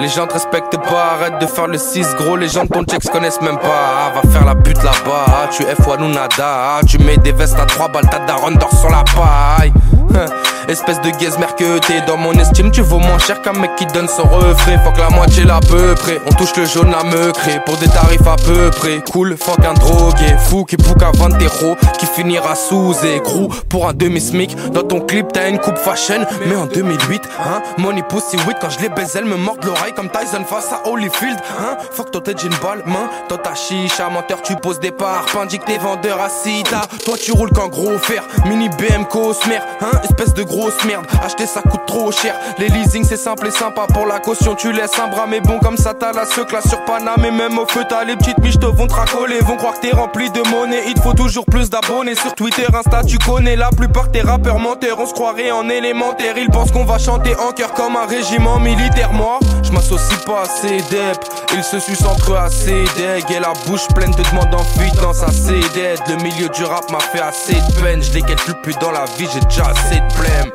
S7: Les gens te respectent pas, arrête de faire le 6 gros, les gens de ton check se connaissent même pas. Ah, va faire la pute là-bas, ah, tu F ou nada, ah, tu mets des vestes à 3 balles, ta daronne dort sur la paille. Espèce de gazmer que t'es dans mon estime, tu vaux moins cher qu'un mec qui donne son refrain. Faut que la moitié l'à peu près, on touche le jaune à me créer pour des tarifs à peu près. Cool, fuck un drogué, fou qui bouc à 20 euros, qui finira sous écrou pour un demi-smic. Dans ton clip, t'as une coupe fashion, mais en 2008, hein, money pussy weed quand je les baise, elle me mord l'oreille comme Tyson face à Holyfield, hein. Fuck toi t'es une balle, main, toi ta chicha, menteur, tu poses des parts, que t'es vendeur à Sita. Toi tu roules qu'en gros fer, mini BM Cosmer, hein, espèce de grosse merde. Acheter ça coûte trop cher. Les leasing c'est simple et sympa pour la caution, tu laisses un bras, mais bon comme ça t'as la classe sur Paname et même au feu t'as les petites miches te vont te racoler, vont croire que t'es rempli de monnaie. Il te faut toujours plus d'abonnés sur Twitter, Insta, tu connais la plupart des rappeurs menteurs. On se croirait en élémentaire, ils pensent qu'on va chanter en cœur comme un régiment militaire. Moi, je m'associe pas à ces dep, ils se sucent entre eux assez deg et la bouche pleine de demandes en fuite dans sa CDD. Le milieu du rap m'a fait assez de peine, je calcule plus dans la vie, j'ai déjà assez de blême.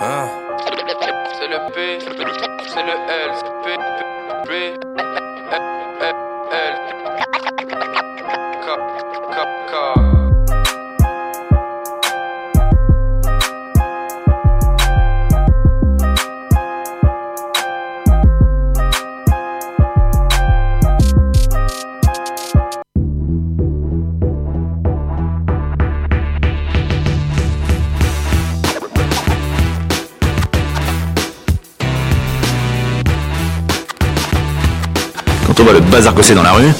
S7: Hein? C'est le P, c'est le L, P, P, P, L, L, K, K, K.
S2: On voit le bazar que dans la rue,